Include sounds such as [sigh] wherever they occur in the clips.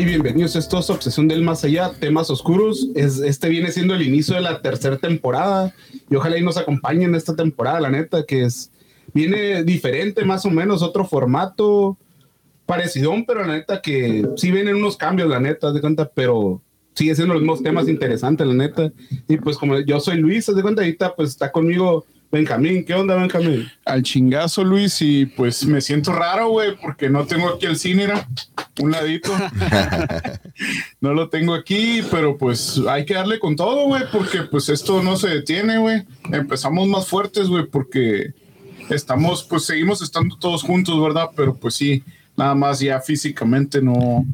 Y bienvenidos. Esto es Obsesión del Más Allá, temas oscuros. Es, este viene siendo el inicio de la tercera temporada y ojalá y nos acompañen esta temporada, la neta, que es viene diferente, más o menos, otro formato parecido, pero la neta que sí vienen unos cambios, la neta, de cuenta, pero sigue siendo los mismos temas interesantes, la neta. Y pues como yo soy Luis, de cuenta, ahorita pues está conmigo Benjamín, ¿qué onda, Benjamín? Al chingazo, Luis, y pues me siento raro, güey, porque no tengo aquí el Cinera, un ladito. [laughs] no lo tengo aquí, pero pues hay que darle con todo, güey, porque pues esto no se detiene, güey. Empezamos más fuertes, güey, porque estamos, pues seguimos estando todos juntos, ¿verdad? Pero pues sí, nada más ya físicamente no,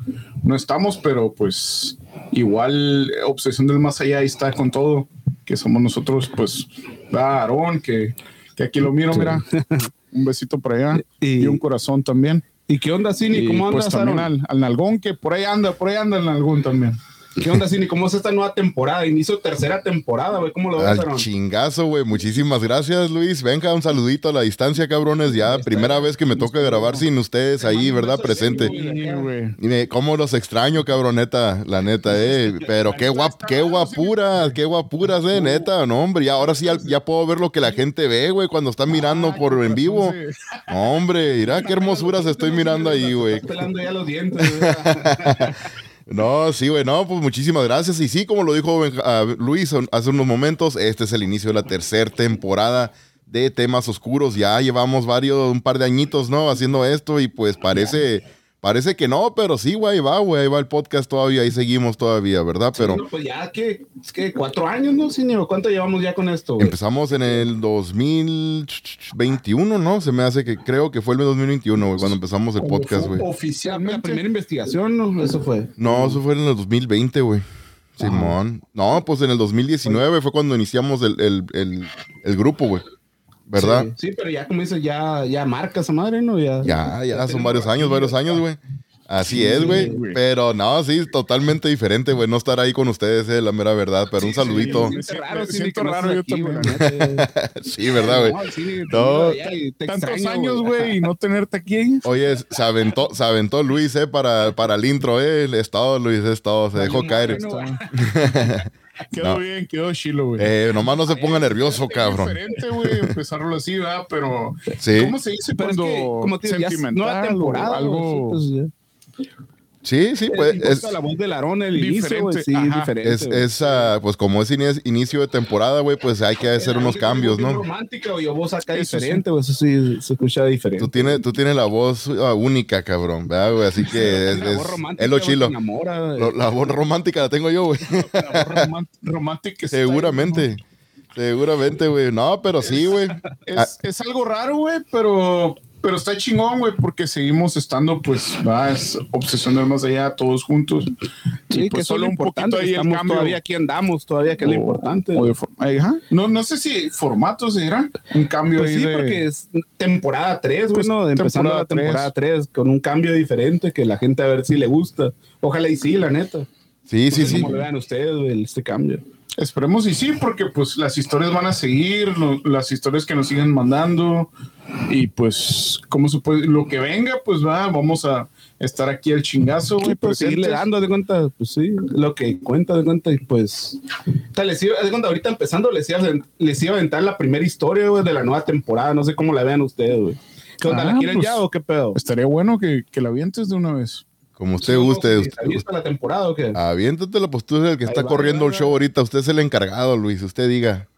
no estamos, pero pues igual Obsesión del Más Allá ahí está con todo, que somos nosotros, pues va Aarón, que, que aquí lo miro, mira. Un besito por allá y, un corazón también. ¿Y qué onda, Cini? ¿Cómo pues, andas, pues también al, al, Nalgón, que por ahí anda, por ahí anda el Nalgón también. ¿Qué onda, Cini? ¿Cómo es esta nueva temporada? Inicio tercera temporada, güey. ¿Cómo lo ves, Al chingazo, güey. Muchísimas gracias, Luis. Venga, un saludito a la distancia, cabrones. Ya, primera vez que me toca grabar sin ustedes ahí, ¿verdad? Presente. Dime, ¿cómo los extraño, cabroneta? La neta, eh. Pero qué guap, qué guapuras, qué guapuras, eh, neta. No, hombre, ya, ahora sí ya, ya puedo ver lo que la gente ve, güey, cuando está mirando por en vivo. Hombre, mira qué hermosuras estoy mirando ahí, güey. pelando ya los dientes, [laughs] No, sí, güey, no, pues muchísimas gracias. Y sí, como lo dijo uh, Luis hace unos momentos, este es el inicio de la tercera temporada de temas oscuros. Ya llevamos varios, un par de añitos, ¿no? Haciendo esto y pues parece... Parece que no, pero sí, güey, va, güey, ahí va el podcast todavía, ahí seguimos todavía, ¿verdad? Pero... No, pues ya que, es que cuatro años, ¿no, señor? ¿Cuánto llevamos ya con esto? Empezamos en el 2021, ¿no? Se me hace que creo que fue el 2021, güey, cuando empezamos el podcast, güey. Oficialmente. La primera investigación, ¿no? Eso fue. No, eso fue en el 2020, güey. Simón. No, pues en el 2019 fue cuando iniciamos el, el, el, el grupo, güey. ¿Verdad? Sí, sí, pero ya como dices, ya, ya marca esa madre, ¿no? Ya, ya, ya, son varios años, varios años, güey. Así sí, es, güey. Pero no, sí, totalmente diferente, güey. No estar ahí con ustedes, eh, la mera verdad. Pero un saludito. Sí, siento raro, siento raro yo también. [laughs] sí, verdad, güey. No, Tantos años, güey, y no tenerte aquí. Oye, se aventó, se aventó Luis, eh, para, para el intro, eh. El estado, Luis, es todo. Se dejó caer. [laughs] Quedó no. bien, quedó chilo, güey. Eh, nomás no se ponga nervioso, es cabrón. diferente, güey, empezarlo así, ¿verdad? Pero, sí. ¿cómo se dice Pero cuando es que, como te sentimental nueva temporada, o algo? Pues. Sí, sí, pues es, la voz del Aarón el inicio, güey, sí, Ajá. diferente. es, es uh, pues como es ini- inicio de temporada, güey, pues hay que hacer unos cambios, ¿no? romántica o yo voz acá Eso sí. diferente, güey, eso sí se escucha diferente. Tú tienes, tú tienes la voz uh, única, cabrón, ¿verdad, güey? Así que [laughs] es, La voz es, romántica, es lo güey, chilo. te enamora, güey. Lo- la voz romántica la tengo yo, güey. La voz román- romántica ahí, Seguramente. Seguramente, güey. No, pero sí, güey. Ah, Es, es algo raro, güey, pero, pero está chingón, güey, porque seguimos estando, pues, va, es obsesión del más allá, todos juntos. Sí, Y, que pues, lo solo un poquito ahí el Estamos cambio. todavía aquí andamos, todavía que es lo O- importante. o ajá. No, no sé si formatos dirán un cambio Pues ahí sí, de- porque es temporada 3, Pues, bueno, empezando temporada la temporada 3 con un cambio diferente que la gente a ver si le gusta. Ojalá y sí, la neta. sí, No sí, sí. ¿Cómo lo vean ustedes, güey, este cambio? Esperemos y sí, porque pues las historias van a seguir, lo- las historias que nos siguen mandando y pues, ¿cómo se puede? Lo que venga, pues va, vamos a estar aquí al chingazo, güey. Sí, pues seguirle dando de cuenta, pues sí, lo que cuenta de cuenta y pues les iba, de cuenta, ahorita empezando les iba, les iba a aventar la primera historia güey, de la nueva temporada, no sé cómo la vean ustedes, güey. ¿Qué onda, Ah, la quieren pues, ya o qué pedo? Estaría bueno que, que la avientes de una vez. Como usted guste. usted- ¿está lista la temporada o qué? Aviéntatelo, pues tú eres el que Ahí está va, corriendo el show ahorita. Usted es el encargado, Luis. Usted diga.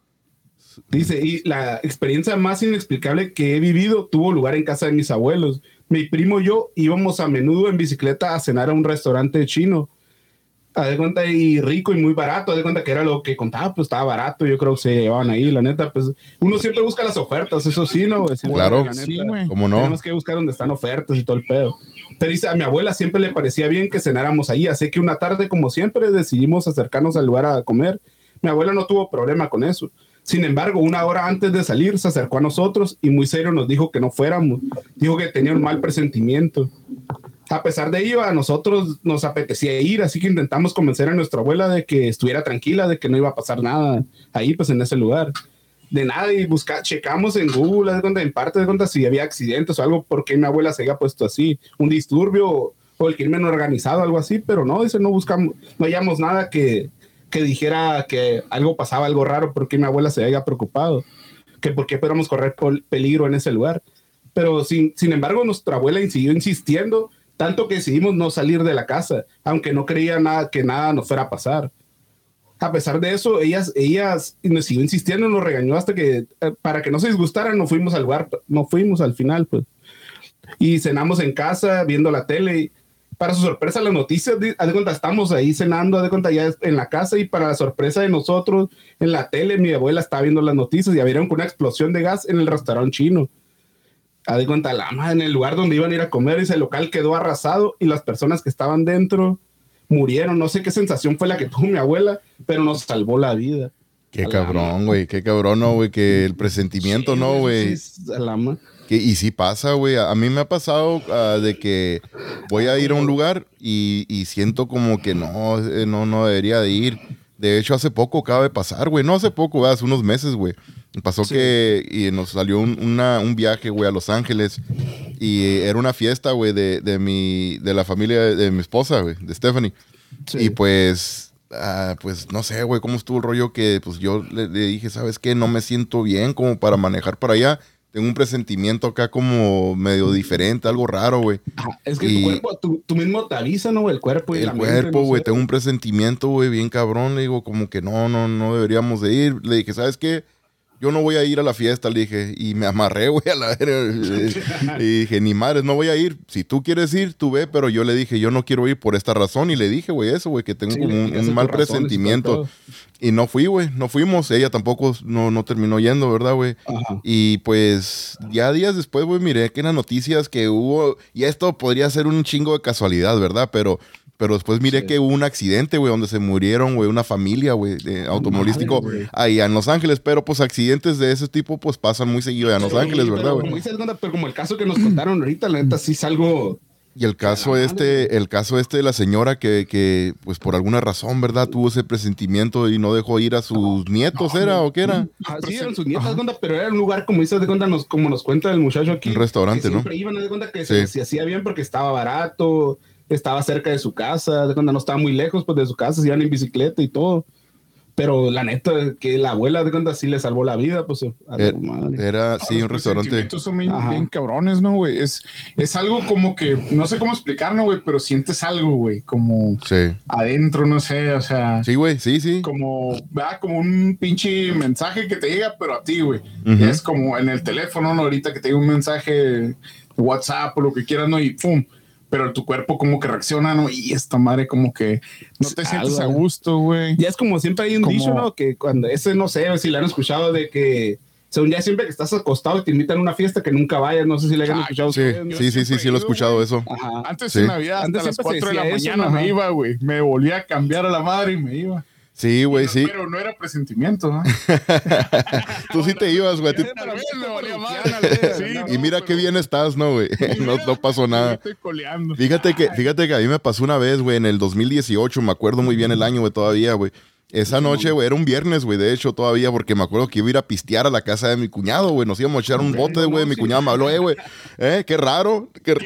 Dice, y la experiencia más inexplicable que he vivido tuvo lugar en casa de mis abuelos. Mi primo y yo íbamos a menudo en bicicleta a cenar a un restaurante chino. Haz de cuenta, y rico y muy barato. Haz de cuenta que era lo que contaba, pues estaba barato. Yo creo que se llevaban ahí, la neta. Pues uno siempre busca las ofertas, eso sí, ¿no? güey? Claro. la neta, Sí, güey. ¿Cómo no? Tenemos que buscar donde están ofertas y todo el pedo. Pero dice, a mi abuela siempre le parecía bien que cenáramos ahí, así que una tarde, como siempre, decidimos acercarnos al lugar a comer. Mi abuela no tuvo problema con eso. Sin embargo, una hora antes de salir, se acercó a nosotros y muy serio nos dijo que no fuéramos. Dijo que tenía un mal presentimiento. A pesar de ello, a nosotros nos apetecía ir, así que intentamos convencer a nuestra abuela de que estuviera tranquila, de que no iba a pasar nada ahí, pues en ese lugar. De nada y buscar, checamos en Google, en parte de cuenta si había accidentes o algo, porque mi abuela se había puesto así, un disturbio o el crimen organizado, algo así, pero no, dice, no buscamos, no hallamos nada que, que dijera que algo pasaba, algo raro, porque mi abuela se haya preocupado, que por qué podíamos correr peligro en ese lugar. Pero sin, sin embargo, nuestra abuela siguió insistiendo, tanto que decidimos no salir de la casa, aunque no creía nada, que nada nos fuera a pasar. A pesar de eso, ellas, ellas nos siguió insistiendo, nos regañó hasta que, eh, para que no se disgustaran, no fuimos al lugar, no fuimos al final, pues. Y cenamos en casa, viendo la tele, para su sorpresa, las noticias, de, de cuenta, estamos ahí cenando, de cuenta, ya en la casa, y para la sorpresa de nosotros, en la tele, mi abuela estaba viendo las noticias y vieron una explosión de gas en el restaurante chino. A de cuenta, la más en el lugar donde iban a ir a comer, ese local quedó arrasado y las personas que estaban dentro murieron. No sé qué sensación fue la que tuvo mi abuela, pero nos salvó la vida. Qué cabrón, güey, qué cabrón, ¿no, güey? Que el presentimiento, ¿no, güey? Sí, y sí pasa, güey. A, mí me ha pasado ah, de que voy a ir a un lugar y, siento como que no, eh, no, no debería de ir. De hecho, hace poco acaba de pasar, güey. No hace poco, hace unos meses, güey. Pasó que y nos salió un, un, viaje, güey, a Los Ángeles. Y era una fiesta, güey, de, de, mi, de la familia de, mi esposa, güey, de Stephanie. Y pues, ah, pues no sé, güey, cómo estuvo el rollo que pues yo le, le, dije, ¿sabes qué? No me siento bien como para manejar para allá tengo un presentimiento acá como medio diferente, algo raro, güey. Es que tu cuerpo, tú, mismo te avisa, ¿no? El cuerpo y el cuerpo, güey. tengo un presentimiento, güey, bien cabrón. Le digo, como que no, no, no deberíamos de ir. Le dije, ¿sabes qué? Yo no voy a ir a la fiesta, le dije, y me amarré, [laughs] güey, a la Y dije, ni madres, no voy a ir. Si tú quieres ir, tú ve, pero yo le dije, yo no quiero ir por esta razón. Y le dije, güey, eso, güey, que tengo como un, mal presentimiento. Y no fui, güey, no fuimos. Ella tampoco no, no terminó yendo, ¿verdad, güey? Y pues ya días después, güey, miré que eran noticias que hubo, y esto podría ser un chingo de casualidad, ¿verdad? Pero pero después miré que hubo un accidente, güey, donde se murieron, güey, una familia, güey, automovilístico ahí en Los Ángeles. Pero pues accidentes de ese tipo, pues pasan muy seguido en Los Ángeles, ¿verdad, güey? Como pero como el caso que nos contaron ahorita, la neta sí es algo. Y el caso este, el caso este de la señora que, que, pues por alguna razón, ¿verdad? Tuvo ese presentimiento y no dejó ir a sus nietos, ¿era o qué era? Ah, sí, eran sus nietos, pero era un lugar, como dices de cuenta, nos, como nos cuenta el muchacho aquí. Un restaurante, ¿no? Siempre iban a de cuenta que se hacía bien porque estaba barato, estaba cerca de su casa, de cuando no estaba muy lejos pues, de su casa, se iban en bicicleta y todo. Pero la neta, que la abuela de cuenta sí le salvó la vida, pues. Era, era sí, un restaurante. son bien, cabrones, ¿no, güey? Es, es algo como que, no sé cómo explicarlo, güey, pero sientes algo, güey, como adentro, no sé, o sea. Sí, güey, sí, sí. Como, va, como un pinche mensaje que te llega, pero a ti, güey. Es como en el teléfono, ¿no? Ahorita que te llega un mensaje, WhatsApp o lo que quieras, ¿no? Y pum pero tu cuerpo como que reacciona, ¿no? Y esta madre como que no te sientes a gusto, güey. Ya es como siempre hay un dicho, ¿no? Que cuando ese, no sé si le han escuchado de que según ya siempre que estás acostado y te invitan a una fiesta que nunca vayas, no sé si le han escuchado. Sí, sí, sí, sí, sí, lo he escuchado eso. Antes en Navidad, hasta las 4 de la mañana me iba, güey. Me volvía a cambiar a la madre y me iba. Sí, güey, sí. Pero no era presentimiento, ¿no? [laughs] Tú sí te ibas, güey. Y mira qué bien estás, ¿no, güey? [laughs] No, no pasó nada. Fíjate que, fíjate que a mí me pasó una vez, güey, en el 2018, me acuerdo muy bien el año, güey, todavía, güey. Esa noche, güey, era un viernes, güey, de hecho, todavía, porque me acuerdo que iba a ir a pistear a la casa de mi cuñado, güey. Nos íbamos a echar un bote, güey. Mi cuñado me habló, eh, güey. Eh, qué raro. Qué,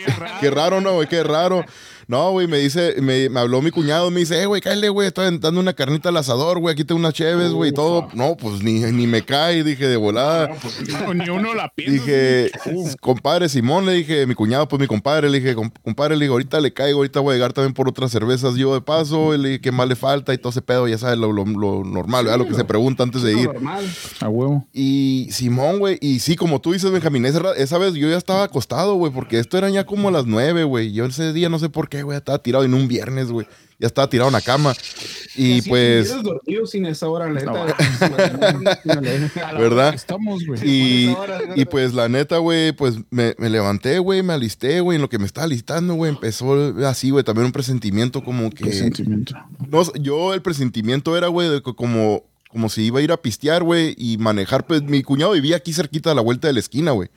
qué [laughs] raro, ¿no, güey? Qué raro. No, güey, me dice, me, me, habló mi cuñado, me dice, eh, güey, cállate, güey, estoy dando una carnita al asador, güey, aquí tengo unas cheves, güey, y todo. No, pues ni, ni me cae, dije, de volada. No, pues, ni uno la piensa. Dije, compadre Simón, le dije, mi cuñado, pues mi compadre, le dije, compadre, le dije, ahorita le caigo, ahorita voy a llegar también por otras cervezas yo de paso, le dije, ¿qué más le falta? Y todo ese pedo, ya sabes, lo, lo, normal, ¿verdad? Lo que se pregunta antes de ir. Normal, a huevo. Y Simón, güey, y sí, como tú dices, Benjamín, esa, esa vez yo ya estaba acostado, güey, porque esto era ya como a las nueve, güey. Yo ese día no sé por qué, güey, estaba tirado en un viernes, güey. Ya estaba tirado en la cama. Y pues. sin esa hora, ¿Verdad? Estamos, güey. Y, y, pues la neta, güey, pues me, me levanté, güey, me alisté, güey. En lo que me estaba alistando, güey, empezó así, güey, también un presentimiento como que. Presentimiento. No, yo el presentimiento era, güey, como como si iba a ir a pistear, güey, y manejar. Pues mi cuñado vivía aquí cerquita de la vuelta de la esquina, güey.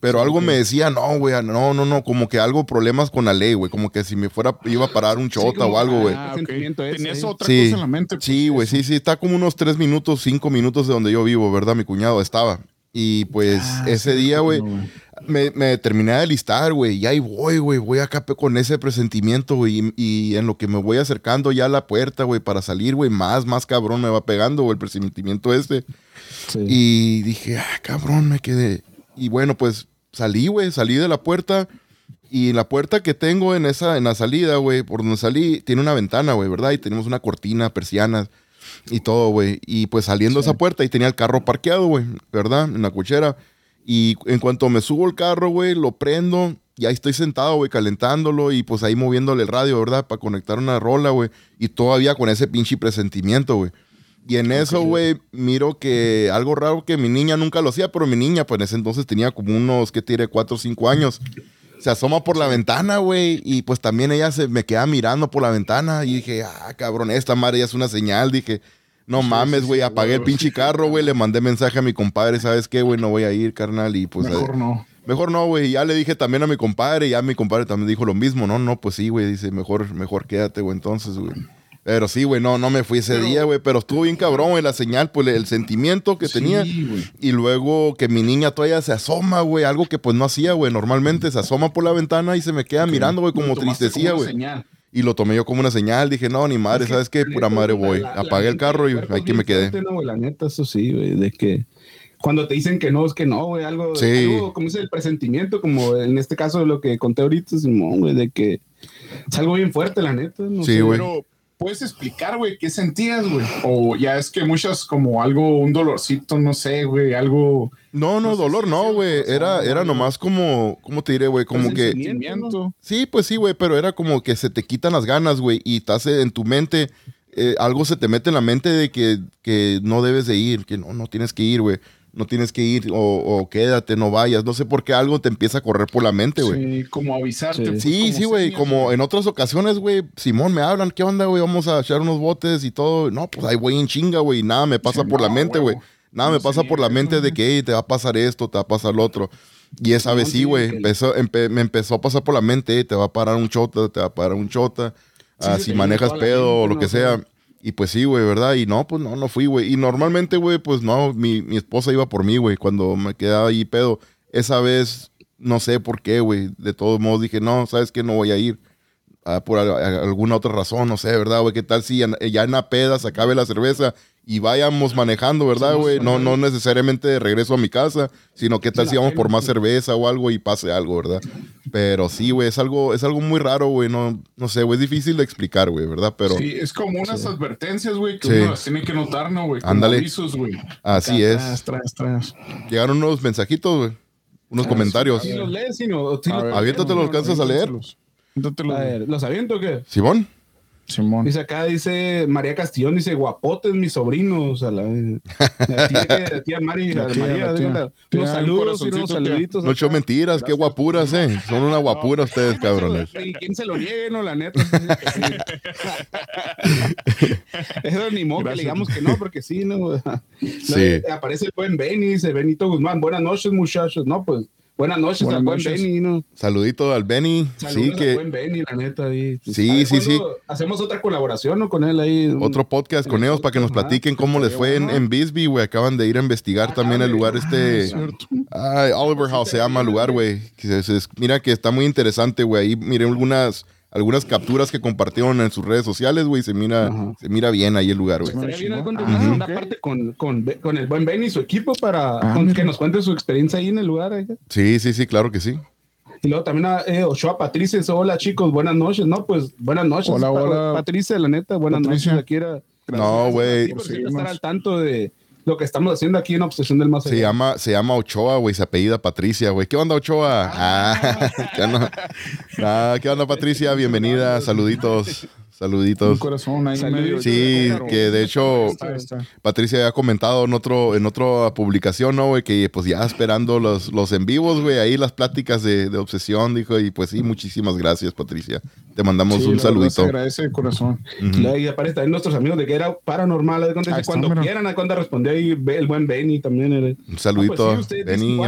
Pero algo me decía, no, güey, no, no, no, como que algo problemas con la ley, güey. Como que si me fuera, iba a parar un chota o algo, güey. Ah, Tenías otra cosa en la mente. Pues, sí, güey, sí, sí. Está como unos tres minutos, cinco minutos de donde yo vivo, ¿verdad? Mi cuñado estaba. Y pues ah, ese día, güey, me, me terminé de listar, güey, y ahí voy, güey, voy acá con ese presentimiento, güey, y, en lo que me voy acercando ya a la puerta, güey, para salir, güey, más, más cabrón me va pegando, güey, el presentimiento este. Y dije, ah, cabrón, me quedé. Y bueno, pues salí, güey, salí de la puerta. Y la puerta que tengo en esa, en la salida, güey, por donde salí, tiene una ventana, güey, ¿verdad? Y tenemos una cortina, persianas y todo, güey. Y pues saliendo de esa puerta, y tenía el carro parqueado, güey, ¿verdad? En la cochera. Y en cuanto me subo el carro, güey, lo prendo y ahí estoy sentado, güey, calentándolo y pues ahí moviéndole el radio, ¿verdad? Para conectar una rola, güey. Y todavía con ese pinche presentimiento, güey. Y en eso, güey, miro que algo raro que mi niña nunca lo hacía, pero mi niña, pues en ese entonces tenía como unos, ¿qué tiene? Cuatro o cinco años. Se asoma por la ventana, güey, y pues también ella se me queda mirando por la ventana y dije, ah, cabrón, esta madre ya es una señal. Dije, no mames, güey, apagué el pinche carro, güey, le mandé mensaje a mi compadre, ¿sabes qué, güey? No voy a ir, carnal, y pues... Mejor no. Mejor no, güey. Ya le dije también a mi compadre, y ya mi compadre también dijo lo mismo. No, no, pues sí, güey. Dice, mejor, mejor quédate, güey, entonces, güey. Pero sí, güey, no, no me fui ese día, güey. Pero estuvo bien cabrón, güey, la señal, pues el sentimiento que tenía. Y luego que mi niña todavía se asoma, güey. Algo que pues no hacía, güey. Normalmente se asoma por la ventana y se me queda mirando, güey, como tristecía, güey. Y lo tomé yo como una señal. Dije, no, ni madre, ¿sabes qué? Pura madre voy. Apagué el carro y ahí que me quedé. No, la neta, eso sí, güey, de que cuando te dicen que no, es que no, güey, algo, algo, como es el presentimiento, como en este caso lo que conté ahorita, Simón, güey, de que es algo bien fuerte, la neta. No sí, güey. ¿Puedes explicar, güey, qué sentías, güey? O ya es que muchas como algo, un dolorcito, no sé, güey, algo... No, no, dolor no, güey. Era, era nomás como, ¿cómo te diré, güey? Como que... Sí, pues sí, güey, pero era como que se te quitan las ganas, güey, y estás en tu mente, eh, algo se te mete en la mente de que, que no debes de ir, que no, no tienes que ir, güey no tienes que ir o, quédate, no vayas. No sé por qué algo te empieza a correr por la mente, güey. Sí, como avisarte. Sí, sí, güey. Como en otras ocasiones, güey, Simón me hablan, ¿qué onda, güey? Vamos a echar unos botes y todo. No, pues ahí voy en chinga, güey. Nada me pasa por la mente, güey. Nada me pasa por la mente de que te va a pasar esto, te va a pasar lo otro. Y esa vez sí, güey. me empezó a pasar por la mente, te va a parar un chota, te va a parar un chota. Ah, si manejas pedo o lo que sea. Y pues sí, güey, ¿verdad? Y no, pues no, no fui, güey. Y normalmente, güey, pues no, mi, mi esposa iba por mí, güey, cuando me quedaba ahí pedo. Esa vez, no sé por qué, güey. De todos modos dije, no, ¿sabes qué? No voy a ir. Ah, por alguna otra razón, no sé, ¿verdad, güey? ¿Qué tal si ya, ya en la peda se acabe la cerveza y vayamos manejando, ¿verdad, güey? No, no necesariamente de regreso a mi casa, sino que tal si vamos por más cerveza o algo y pase algo, ¿verdad? Pero sí, güey, es algo, es algo muy raro, güey. No, no sé, güey, es difícil de explicar, güey, ¿verdad? Pero. Sí, es como unas advertencias, güey, que uno las tiene que notar, ¿no, güey? Ándale. Así es. Llegaron unos mensajitos, güey. Unos ah, comentarios. Sí, los lees, sino, Aviéntate, los alcanzas a leer. A ver, ¿los aviento o qué? Simón. Simón. Dice acá, dice María Castillón, dice guapotes mis sobrinos. A la, tía, tía Mari, la María, unos saludos unos saluditos. No hecho mentiras, qué guapuras, eh. [laughs] Son una guapura ustedes, cabrones. ¿Y quién se lo niegue, no? La neta. [laughs] Eso ni modo que digamos que no, porque sí, ¿no? Sí. Aparece el buen Benny, dice Benito Guzmán. Buenas noches, muchachos. No, pues Buenas noches al buen Benny, ¿no? Saludito al Benny. sí, que... buen Benny, la neta. Ahí. Sí, sí, sí. Hacemos otra colaboración, ¿no? Con él ahí. Otro podcast con ellos para que nos platiquen cómo les fue en, en Bisbee, güey. Acaban de ir a investigar también el lugar este. Ah, Oliver House se llama el lugar, güey. Mira que está muy interesante, güey. Ahí miré algunas algunas capturas que compartieron en sus redes sociales, güey, se mira, se mira bien ahí el lugar, güey. Estaría bien una parte con, con, con, el buen Ben y su equipo para ah, que nos cuente su experiencia ahí en el lugar. ¿eh? Sí, sí, sí, claro que sí. Y luego también a eh, Ochoa Patricia, hola chicos, buenas noches, ¿no? Pues buenas noches. Hola, hola. Patricia, la neta, buenas noches. Aquí era, no, güey. estar al tanto de lo que estamos haciendo aquí en Obsesión del Más Se llama, se llama Ochoa, güey, se apellida Patricia, güey. ¿Qué onda, Ochoa? Ah, ah [laughs] ¿qué, onda? Ah, ¿qué onda, Patricia? Bienvenida, saluditos. Saluditos. Un corazón ahí Sí, que de hecho Patricia había comentado en otro en otra publicación, ¿no, güey? Que pues ya esperando los, los en vivos, güey, ahí las pláticas de, de, obsesión, dijo, y pues sí, muchísimas gracias, Patricia. Te mandamos un saludito. Se agradece de corazón. Y aparece también nuestros amigos de que era paranormal, de cuando, cuando quieran, a cuando respondió ahí el buen Benny también. Un ah, saludito, pues, Benny.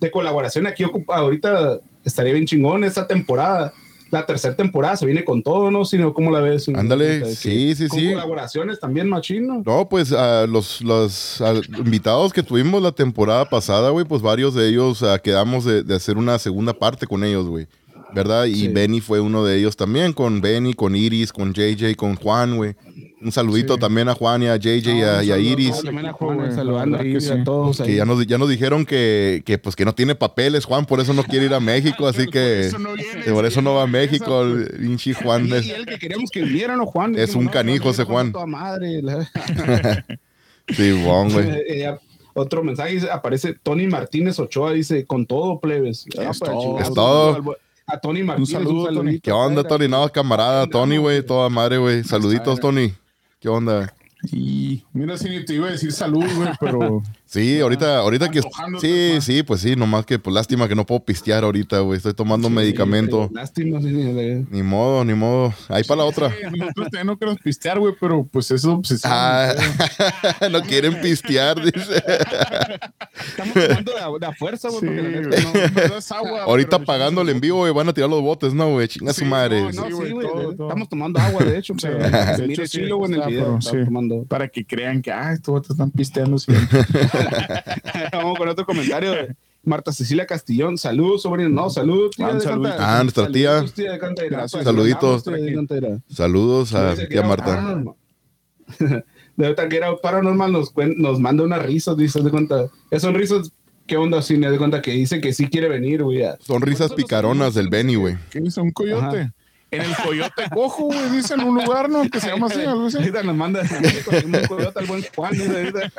de colaboración aquí ocupa, ahorita estaría bien chingón esta temporada la tercera temporada se viene con todo, ¿no? Sino, ¿cómo la ves? Ándale, sí, sí, con sí. colaboraciones también, machino. No, pues a los, los a invitados que tuvimos la temporada pasada, güey, pues varios de ellos quedamos de, de hacer una segunda parte con ellos, güey. ¿Verdad? Y Sí. Benny fue uno de ellos también, con Benny, con Iris, con JJ, con Juan, güey. Un saludito Sí. también a Juan y a JJ y a, y a Iris. También a Juan, saludando verdad que a todos ahí. Que ya nos, ya nos dijeron que, que, pues que no tiene papeles, Juan, por eso no quiere ir a México, [laughs] así que eso no viene, que por eso no va a México, el pinche [laughs] Juan. Y, es- y el que queríamos que viniera, ¿no, Juan? Es un canijo ese Juan. Madre. la- [laughs] Sí, bon, güey. Eh, eh, otro mensaje dice, aparece Tony Martínez Ochoa, dice, con todo, plebes. Ah, Es todo. chingados, Es todo. A Tony Martínez, un, saludo, Tony. saludito. ¿Qué onda, Tony? No, camarada, Tony, güey, toda madre, güey. Saluditos, Tony. ¿Qué onda? Y mira, si ni te iba a decir salud, güey, pero [laughs] Sí, ahorita, ahorita que... Sí, sí, pues sí, nomás que, pues lástima que no puedo pistear ahorita, güey. Estoy tomando medicamento. Lástima, sí, sí, de- Ni modo, ni modo. Ahí para la otra. Sí, nosotros también no queremos pistear, güey, pero pues eso es obsesión. Ah, [laughs] no quieren pistear, dice. Estamos tomando de a, de fuerza, güey, Sí, porque no- no, es agua, Ahorita pagándole en vivo, güey, van a tirar los botes, ¿no, güey? Chinga Sí, su madre. no, No, Sí, sí, güey. Estamos tomando agua, de hecho. Sí, pero de mire sí, chilo, güey, en el video. sí. tomando. Para que crean que, ah, estos vatos están pisteando [laughs] siempre. [laughs] Vamos con otro comentario de Marta Cecilia Castillón. Saludos, sobrino. No, saludos. tía, Ah, de. Cantera. Ah, nuestra tía. Saluditos, tía de Cantera. Gracias. Saluditos. tía de Cantera. Saludos a tía Marta. paranormal. [laughs] De verdad que era paranormal nos, nos manda una risa, dice de cuenta. Esos risas, ¿qué onda, cine? De cuenta que dice que sí quiere venir, güey. Son risas picaronas del Benny, güey. ¿Qué dice? Un coyote. Ajá. En el coyote cojo, güey, dice en un lugar, ¿no? Que se llama así, algo así. Ahorita nos manda [laughs] un coyote al buen Juan. dice, ahorita.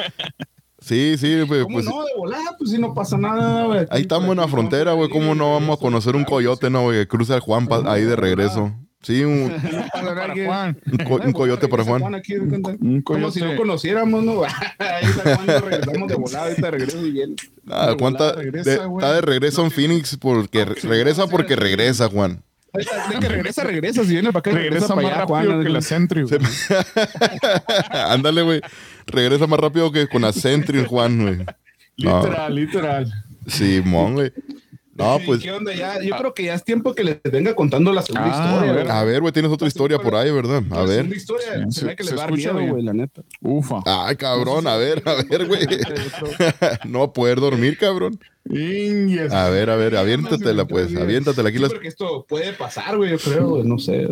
Sí, sí, güey, ¿Cómo pues no? De volada, pues si no pasa nada, güey. ahí estamos en la frontera, güey. ¿Cómo no vamos a conocer un coyote, no, güey? Que cruza el Juan pa- ahí de regreso. Sí, un, [laughs] Para Juan. un co- un coyote para Regresa Juan. aquí. Un Como si no conociéramos, ¿no? [laughs] Ahí está Juan, nos regresamos de volada, ahorita regreso y bien. Ah, De Juan está volada regresa, de, güey. está de regreso en Phoenix porque re- regresa porque regresa, Juan. De que regresa, regresa. Si viene para acá, Regresa para más allá, Juan. que la güey. [laughs] Ándale, güey. Regresa más rápido que con la Sentry, [laughs] Juan, güey. No. Literal, literal. Sí, mon, güey. No, Sí, pues. ¿Qué onda? Ya, yo creo que ya es tiempo que les venga contando la segunda Ah, historia. a ver. ¿verdad? A ver, güey, tienes otra historia por ahí, ¿verdad? A ver. segunda historia Sí, se ve se- que se les va a dar escucha miedo, bien. güey, la neta. Ufa. Ay, cabrón, a ver, a ver, güey. No va a poder dormir, cabrón. A ver, a ver, aviéntatela, pues. Aviéntatela aquí. Las... porque esto puede pasar, güey, yo creo, güey, no sé.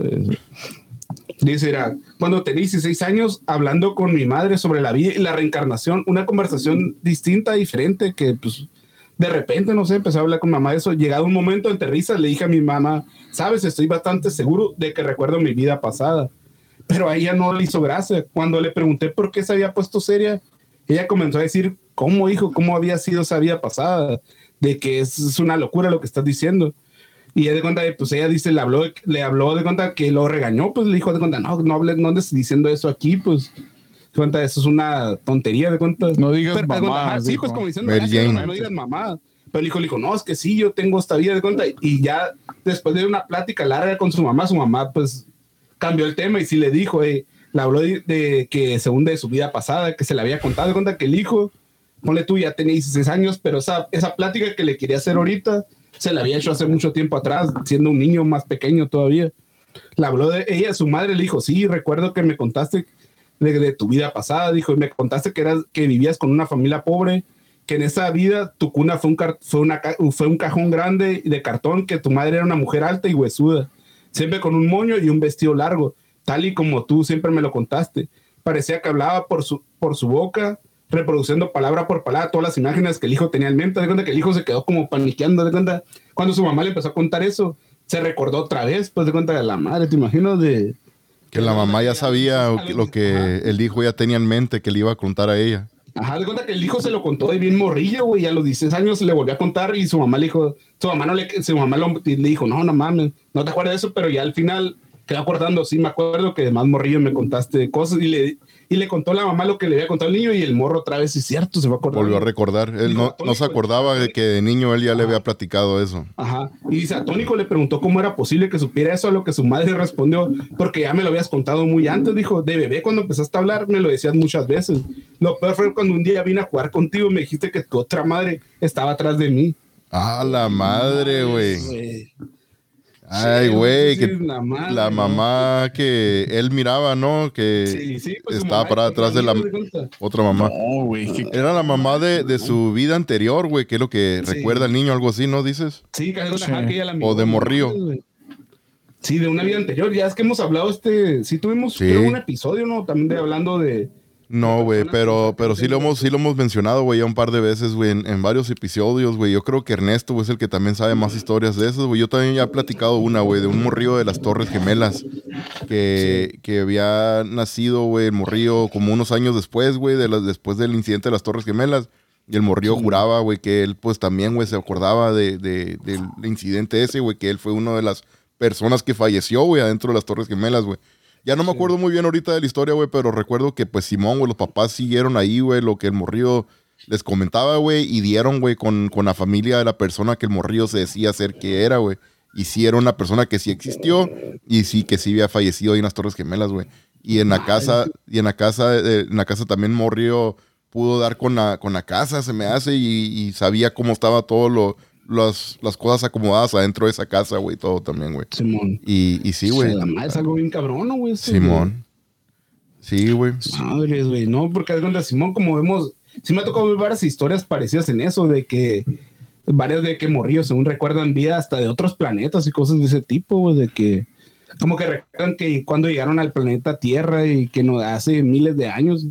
Dice, mira, cuando tenía 16 años, hablando con mi madre sobre la vida y la reencarnación, una conversación distinta, diferente, que pues de repente, no sé, empecé a hablar con mamá de eso. Llegado un momento entre risas, le dije a mi mamá, sabes, estoy bastante seguro de que recuerdo mi vida pasada. Pero a ella no le hizo gracia. Cuando le pregunté por qué se había puesto seria, ella comenzó a decir, ¿cómo, hijo? ¿Cómo había sido esa vida pasada? De que es una locura lo que estás diciendo. Y ella de cuenta, pues ella dice, le habló, le habló de cuenta que lo regañó, pues le dijo de cuenta, no, no hables, no andes diciendo eso aquí, pues. De cuenta, eso es una tontería de cuenta. No digas Pero, mamá, ajá, Sí, pues como diciendo, "Ah, no, no digas mamá. Pero el hijo le dijo, no, es que sí, yo tengo esta vida de cuenta. Y ya después de una plática larga con su mamá, su mamá pues cambió el tema y sí le dijo, eh, le habló de, de que según de su vida pasada, que se le había contado de cuenta que el hijo, ponle tú, ya tenía 16 años, pero esa, esa plática que le quería hacer ahorita, se la había hecho hace mucho tiempo atrás, siendo un niño más pequeño todavía. Le habló de ella, su madre le dijo, sí, recuerdo que me contaste de, tu vida pasada, dijo, y me contaste que, eras, que vivías con una familia pobre, que en esa vida tu cuna fue un, una, fue un cajón grande de cartón, que tu madre era una mujer alta y huesuda, siempre con un moño y un vestido largo, tal y como tú siempre me lo contaste. Parecía que hablaba por su, por su boca, reproduciendo palabra por palabra todas las imágenes que el hijo tenía en mente. De cuenta que el hijo se quedó como paniqueando. De cuenta, cuando su mamá le empezó a contar eso, se recordó otra vez, pues de cuenta de la madre, te imagino de... Que la mamá ya sabía lo que el hijo ya tenía en mente que le iba a contar a ella. Ajá, de cuenta que el hijo se lo contó de bien morrillo, güey, a los 16 años le volvió a contar y su mamá le dijo, su mamá no le, su mamá lo- le dijo, no, no mames, no te acuerdas de eso, pero ya al final quedó acordando, sí, me acuerdo que de más morrillo me contaste cosas y le, y le contó a la mamá lo que le había contado el niño y el morro otra vez, es cierto, se va a acordar. Volvió a recordar. Él no, no se acordaba de que de niño él ya le había platicado eso. Ajá. Y dice, Atónico le preguntó cómo era posible que supiera eso, a lo que su madre respondió, porque ya me lo habías contado muy antes, dijo, de bebé cuando empezaste a hablar me lo decías muchas veces. Lo peor fue cuando un día vine a jugar contigo y me dijiste que tu otra madre estaba atrás de mí. Ah, la madre, güey. Ay, güey, que la mamá que él miraba, ¿no? Que pues, estaba para atrás de la otra mamá. No, güey. Era la mamá de, de, su vida anterior, güey, que es lo que recuerda el niño, algo así, ¿no? Dices. Sí, que ella la O de morrío. Sí, de una vida anterior. Ya es que hemos hablado este, sí tuvimos un episodio, ¿no? También de hablando de no, güey, pero, pero sí lo hemos, sí lo hemos mencionado, güey, ya un par de veces, güey, en, varios episodios, güey. Yo creo que Ernesto es el que también sabe más historias de eso, güey. Yo también ya he platicado una, güey, de un morrillo de las Torres Gemelas que, que había nacido, güey, el morrillo como unos años después, güey, de después del incidente de las Torres Gemelas. Y el morrillo juraba, güey, que él, pues también, güey, se acordaba de, de, del incidente ese, güey, que él fue una de las personas que falleció, güey, adentro de las Torres Gemelas, güey. Ya no me acuerdo muy bien ahorita de la historia, güey, pero recuerdo que pues Simón, güey, los papás siguieron ahí, güey, lo que el morrillo les comentaba, güey, y dieron, güey, con, con la familia de la persona que el morrillo se decía ser que era, güey. Y sí era una persona que sí existió y sí que sí había fallecido ahí en las Torres Gemelas, güey. Y en la casa, y en la casa, eh, en la casa también morrillo pudo dar con la, con la casa, se me hace, y sabía cómo estaba todo lo, las, las cosas acomodadas adentro de esa casa, güey, todo también, güey. Simón. Y, y sí, güey. es algo bien cabrón, güey. Simón. Sí, güey. Madres, güey. No, porque de Simón, como vemos, sí me ha tocado ver varias historias parecidas en eso, de que varios de que morrió, según recuerdan, vida hasta de otros planetas y cosas de ese tipo, güey, de que como que recuerdan que cuando llegaron al planeta Tierra y que no hace miles de años,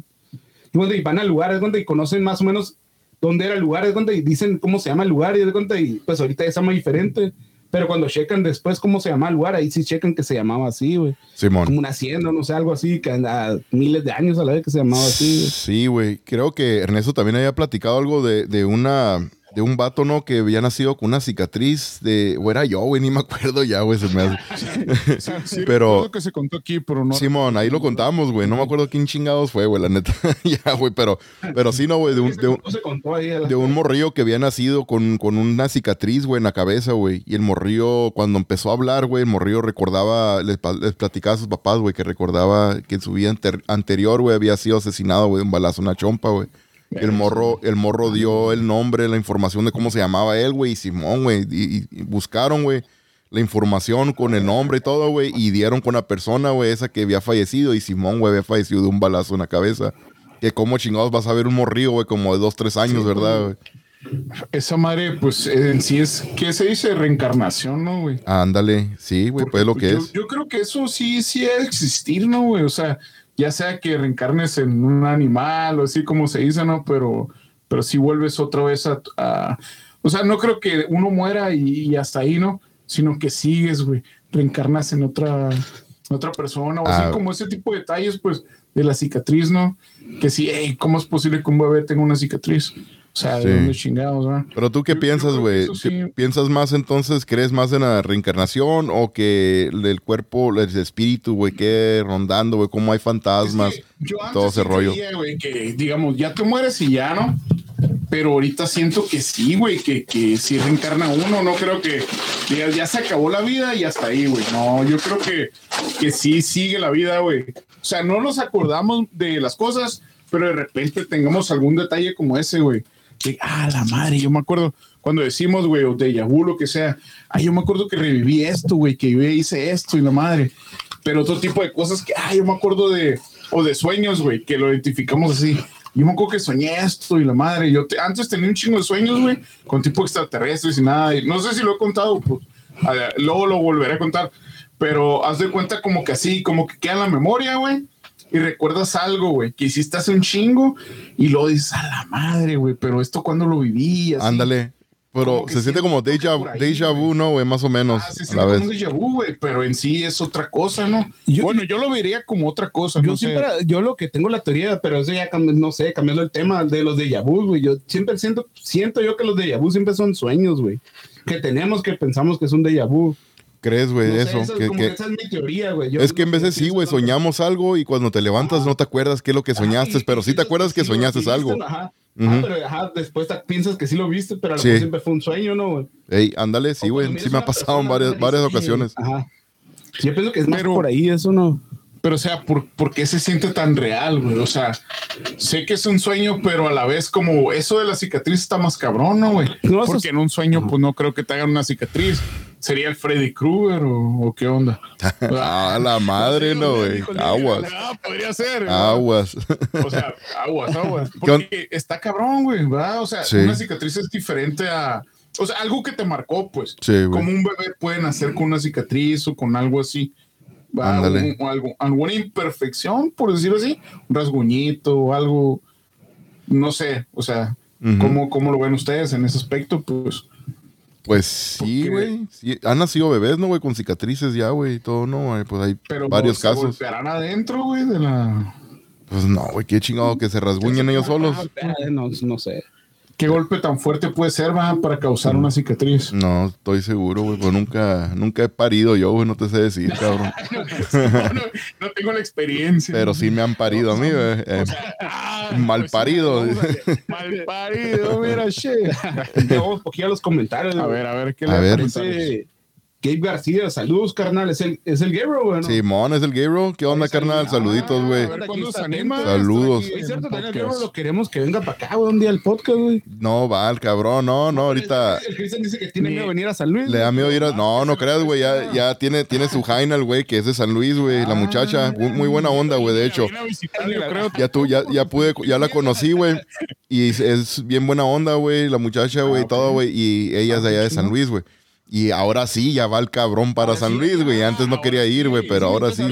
y cuando van a lugares donde conocen más o menos dónde era el lugar, es donde dicen cómo se llama el lugar y de cuenta y pues ahorita ya se llama diferente. Pero cuando checan después cómo se llama el lugar, ahí sí checan que se llamaba así, güey. Simón. Como una hacienda, no sé, algo así, que a miles de años a la vez que se llamaba así. Sí, güey. Creo que Ernesto también había platicado algo de, de una de un vato, ¿no? Que había nacido con una cicatriz de. O era yo, güey, ni me acuerdo ya, güey, se me hace. [laughs] [laughs] pero. que se contó aquí, pero no. Simón, ahí lo contamos, güey. No me acuerdo quién chingados fue, güey, la neta. [laughs] ya, güey, pero, pero sí, no, güey, de un, de un, de un morrillo que había nacido con, con una cicatriz, güey, en la cabeza, güey. Y el morrillo, cuando empezó a hablar, güey, el morrillo recordaba, les, platicaba a sus papás, güey, que recordaba que en su vida anterior, güey, había sido asesinado, güey, de un balazo, una chompa, güey. El morro, el morro dio el nombre, la información de cómo se llamaba él, güey, y Simón, güey. Y, buscaron, güey, la información con el nombre y todo, güey. Y dieron con la persona, güey, esa que había fallecido. Y Simón, güey, había fallecido de un balazo en la cabeza. Que como chingados vas a ver un morrillo, güey, como de dos, tres años, ¿verdad, güey? Esa madre, pues en sí es, ¿qué se dice? Reencarnación, ¿no, güey? Ándale, sí, güey, pues lo que es. Yo creo que eso sí, sí es existir, ¿no, güey? O sea, ya sea que reencarnes en un animal o así como se dice, ¿no? Pero, pero si vuelves otra vez a, O sea, no creo que uno muera y, hasta ahí, ¿no? Sino que sigues, güey, reencarnas en otra, otra persona o así ah. como ese tipo de detalles, pues, de la cicatriz, ¿no? Que sí, hey, ¿cómo es posible que un bebé tenga una cicatriz? O sea, de dónde chingados, ¿verdad? Pero tú qué piensas, güey? ¿Piensas más entonces, crees más en la reencarnación o que el cuerpo, el espíritu, güey, que rondando, güey, cómo hay fantasmas, todo ese rollo? que digamos, ya te mueres y ya, ¿no? Pero ahorita siento que sí, güey, que, que si reencarna uno, no creo que, ya, se acabó la vida y hasta ahí, güey. No, yo creo que, que sí sigue la vida, güey. O sea, no nos acordamos de las cosas, pero de repente tengamos algún detalle como ese, güey que, ah, la madre, yo me acuerdo cuando decimos, güey, o de Yahoo, lo que sea, ah, yo me acuerdo que reviví esto, güey, que yo hice esto y la madre, pero otro tipo de cosas que, ah, yo me acuerdo de, o de sueños, güey, que lo identificamos así. Yo me acuerdo que soñé esto y la madre. Yo antes tenía un chingo de sueños, güey, con tipo extraterrestres y nada. Y no sé si lo he contado, pues, luego lo volveré a contar. Pero haz de cuenta como que así, como que queda en la memoria, güey y recuerdas algo, güey, que hiciste hace un chingo y lo dices a la madre, güey, pero esto cuando lo vivías. Ándale. Pero se siente como déjà, vu, ¿no, güey? Más o menos. Ah, se siente como déjà vu, güey, pero en sí es otra cosa, ¿no? bueno, yo lo vería como otra cosa. Yo siempre, yo lo que tengo la teoría, pero eso ya, no sé, cambiando el tema de los déjà vu, güey. Yo siempre siento, siento yo que los déjà vu siempre son sueños, güey. Que tenemos que pensamos que es un déjà vu crees, güey, eso. que, esa es mi teoría, güey. Es que en veces sí, güey, soñamos algo y cuando te levantas no te acuerdas qué es lo que soñaste, pero sí te acuerdas que soñaste algo. Ajá. Ah, pero ajá, después piensas que sí lo viste, pero a lo mejor siempre fue un sueño, ¿no, güey? Ey, ándale, sí, güey, sí me ha pasado en varias, varias ocasiones. Ajá. Yo pienso que es más por ahí, eso no. Pero, o sea, ¿por, ¿por, qué se siente tan real, güey? O sea, sé que es un sueño, pero a la vez como eso de la cicatriz está más cabrón, ¿no, güey? Porque en un sueño, pues no creo que te hagan una cicatriz ¿Sería el Freddy Krueger o, qué onda? [laughs] ah, la [laughs] madre, no, güey. Aguas. Ah, podría ser. Aguas. O sea, aguas, aguas. [laughs] Porque está cabrón, güey, ¿verdad? O sea, una cicatriz es diferente a. O sea, algo que te marcó, pues. Sí, Como un bebé puede nacer con una cicatriz o con algo así. Ándale. algo, alguna imperfección, por decirlo así. Un rasguñito o algo. No sé, o sea, ¿cómo, ¿cómo lo ven ustedes en ese aspecto? Pues pues sí, güey. Han nacido bebés, ¿no, güey? Con cicatrices ya, güey, y todo, ¿no? Pues hay varios casos. ¿Se golpearán adentro, güey, de la...? Pues no, güey, qué chingado que se rasguñen ellos solos. No, no sé. ¿Qué golpe tan fuerte puede ser, va, para causar una cicatriz? No, estoy seguro, güey, pues nunca, nunca he parido yo, güey, no te sé decir, [laughs] cabrón. no, tengo la experiencia. Pero sí me han parido a mí, güey. Eh, mal parido. mal parido, mira, che. Vamos un poquito a los comentarios. A ver, a ver, ¿qué le parece? Gabe García, saludos, carnal. Es el, es el Gabriel, güey. Simón, es el Gabriel. ¿Qué onda, carnal? Saluditos, güey. Saludos. Es cierto, Gabriel lo queremos que venga para acá, güey, un día al podcast, güey. No, va, el cabrón, no, no, ahorita. El Cristian dice que tiene miedo de venir a San Luis. Le da miedo ir a. No, no creas, güey. Ya, ya tiene, tiene su Jaina, el güey, que es de San Luis, güey. La muchacha. Muy, buena onda, güey, de hecho. Ya tú, ya, ya pude, ya la conocí, güey. Y es bien buena onda, güey. La muchacha, güey, todo, güey. Y ella es de allá de San Luis, güey. Y ahora sí, ya va el cabrón para San Luis, güey. Antes no quería ir, güey, pero ahora sí.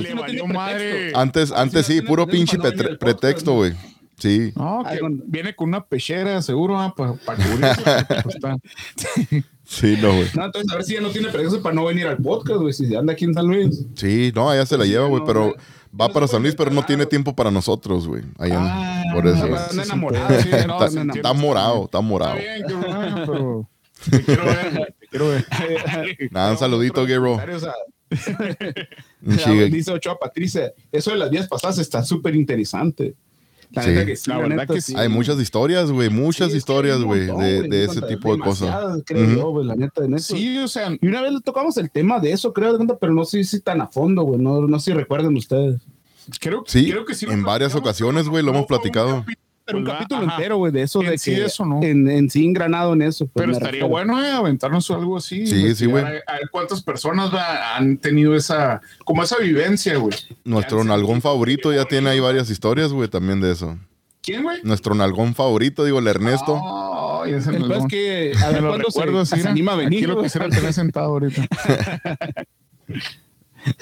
Antes, antes sí, puro pinche pretexto, güey. Sí. No, que viene con una pechera, seguro, ah, para cubrir. Pues, sí, no, güey. No, entonces a ver si ya no tiene pretexto para no venir al podcast, güey, si anda aquí en San Luis. Sí, no, allá se la lleva, güey, pero va para San Luis, pero no tiene tiempo para nosotros, güey. Ah, por eso. Está enamorado. Está morado, está morado. Está bien, pero te quiero ver. [laughs] Nada, un saludito, Gabriel. [laughs] Dice Ochoa Patricia, eso de las días pasadas está súper interesante. La, sí. que sí, la, verdad que sí. Hay muchas historias, güey, muchas historias, güey, de, de ese tipo de cosas. Creo yo, la neta, en eso. Sí, o sea. Y una vez le tocamos el tema de eso, creo, pero no sé si tan a fondo, güey, no, no sé si recuerden ustedes. Creo, sí, creo que sí. En varias ocasiones, güey, lo hemos platicado un capítulo entero, güey, de eso, de sí, que eso, ¿no? en, en, sí engranado en eso. Pues, Pero estaría bueno eh, aventarnos algo así. Sí, sí, güey. A, ver cuántas personas han tenido esa, como esa vivencia, güey. Nuestro nalgón favorito ya tiene ahí varias historias, güey, también de eso. ¿Quién, güey? Nuestro nalgón favorito, digo, el Ernesto. Oh, ese es que a ver cuándo se, se, anima a venir. Quiero quisiera tener sentado ahorita. [laughs]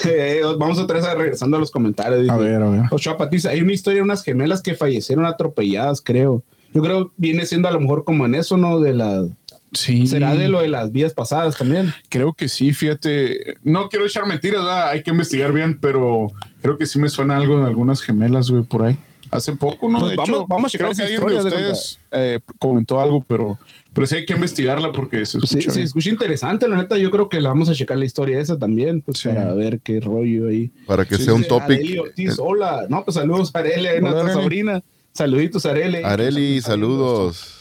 Eh, vamos otra vez regresando a los comentarios. a ver, a ver. Ochoa Patricia, hay una historia de unas gemelas que fallecieron atropelladas, creo. Yo creo viene siendo a lo mejor como en eso, ¿no? De la. Sí. ¿Será de lo de las vías pasadas también? Creo que sí, fíjate. No quiero echar mentiras, hay que investigar bien, pero creo que sí me suena algo de algunas gemelas, güey, por ahí. Hace poco, ¿no? Pues vamos, vamos a checar que alguien de ustedes eh, comentó algo, pero pero sí hay que investigarla porque se escucha. Sí, se escucha interesante, la neta. Yo creo que la vamos a checar la historia esa también, pues para ver qué rollo ahí. Para que sea un topic. hola. No, pues saludos, a nuestra sobrina. Saluditos, Areli. Areli, saludos.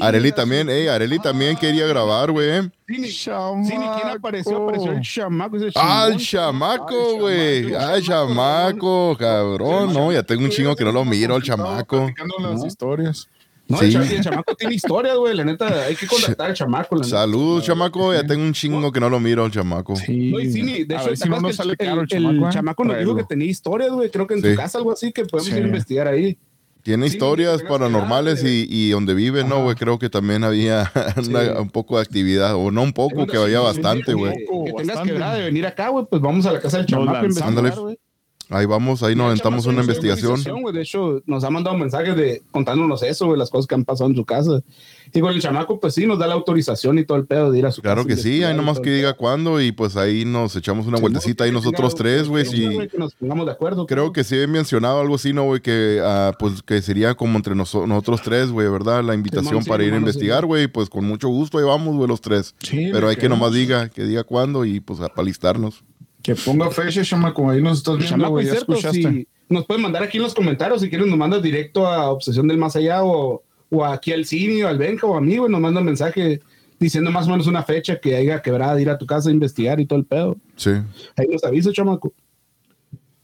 Areli también, eh, Areli también quería grabar, güey. Sí, ¿quién apareció? Apareció el chamaco. ah, el chamaco, güey. Ah, el chamaco, cabrón. No, ya tengo un chingo que no lo miro, el chamaco. las historias. No, sí. el, chamaco tiene historia, güey. La neta, hay que contactar al chamaco. La Saludos, chamaco. Ya tengo un chingo que no lo miro al chamaco. Sí. No, sí, de hecho, si no sale caro el, chamaco. El chamaco nos dijo que tenía historias, güey. Creo que en su casa algo así que podemos ir a investigar ahí. Tiene historias paranormales y, y, donde vive, ¿no, güey? Creo que también había [laughs] un poco de actividad, o no un poco, que había bastante, güey. Que tengas que de venir acá, güey, pues vamos a la casa del chamaco a investigar, güey. Ahí vamos, ahí nos aventamos una investigación. de hecho, nos ha mandado mensajes de contándonos eso, güey, las cosas que han pasado en su casa. Y con el chamaco, pues sí, nos da la autorización y todo el pedo de ir a su casa. Claro que sí, ahí nomás que diga cuándo y pues ahí nos echamos una vueltecita ahí nosotros tres, güey. Sí. Que nos pongamos de acuerdo. Creo que sí he mencionado algo así, ¿no, güey? Que ah, pues que sería como entre nosotros tres, güey, ¿verdad? La invitación para ir a investigar, güey. Pues con mucho gusto ahí vamos, güey, los tres. Pero hay que nomás diga, que diga cuándo y pues para listarnos. Que ponga fecha, chamaco, ahí nos estás viendo, güey, ya escuchaste. nos pueden mandar aquí en los comentarios, si quieren nos mandas directo a Obsesión del Más Allá o, o aquí al cine o al Benja o a mí, güey, nos mandan mensaje diciendo más o menos una fecha que haya quebrada de ir a tu casa a investigar y todo el pedo. Sí. Ahí nos avisa, chamaco.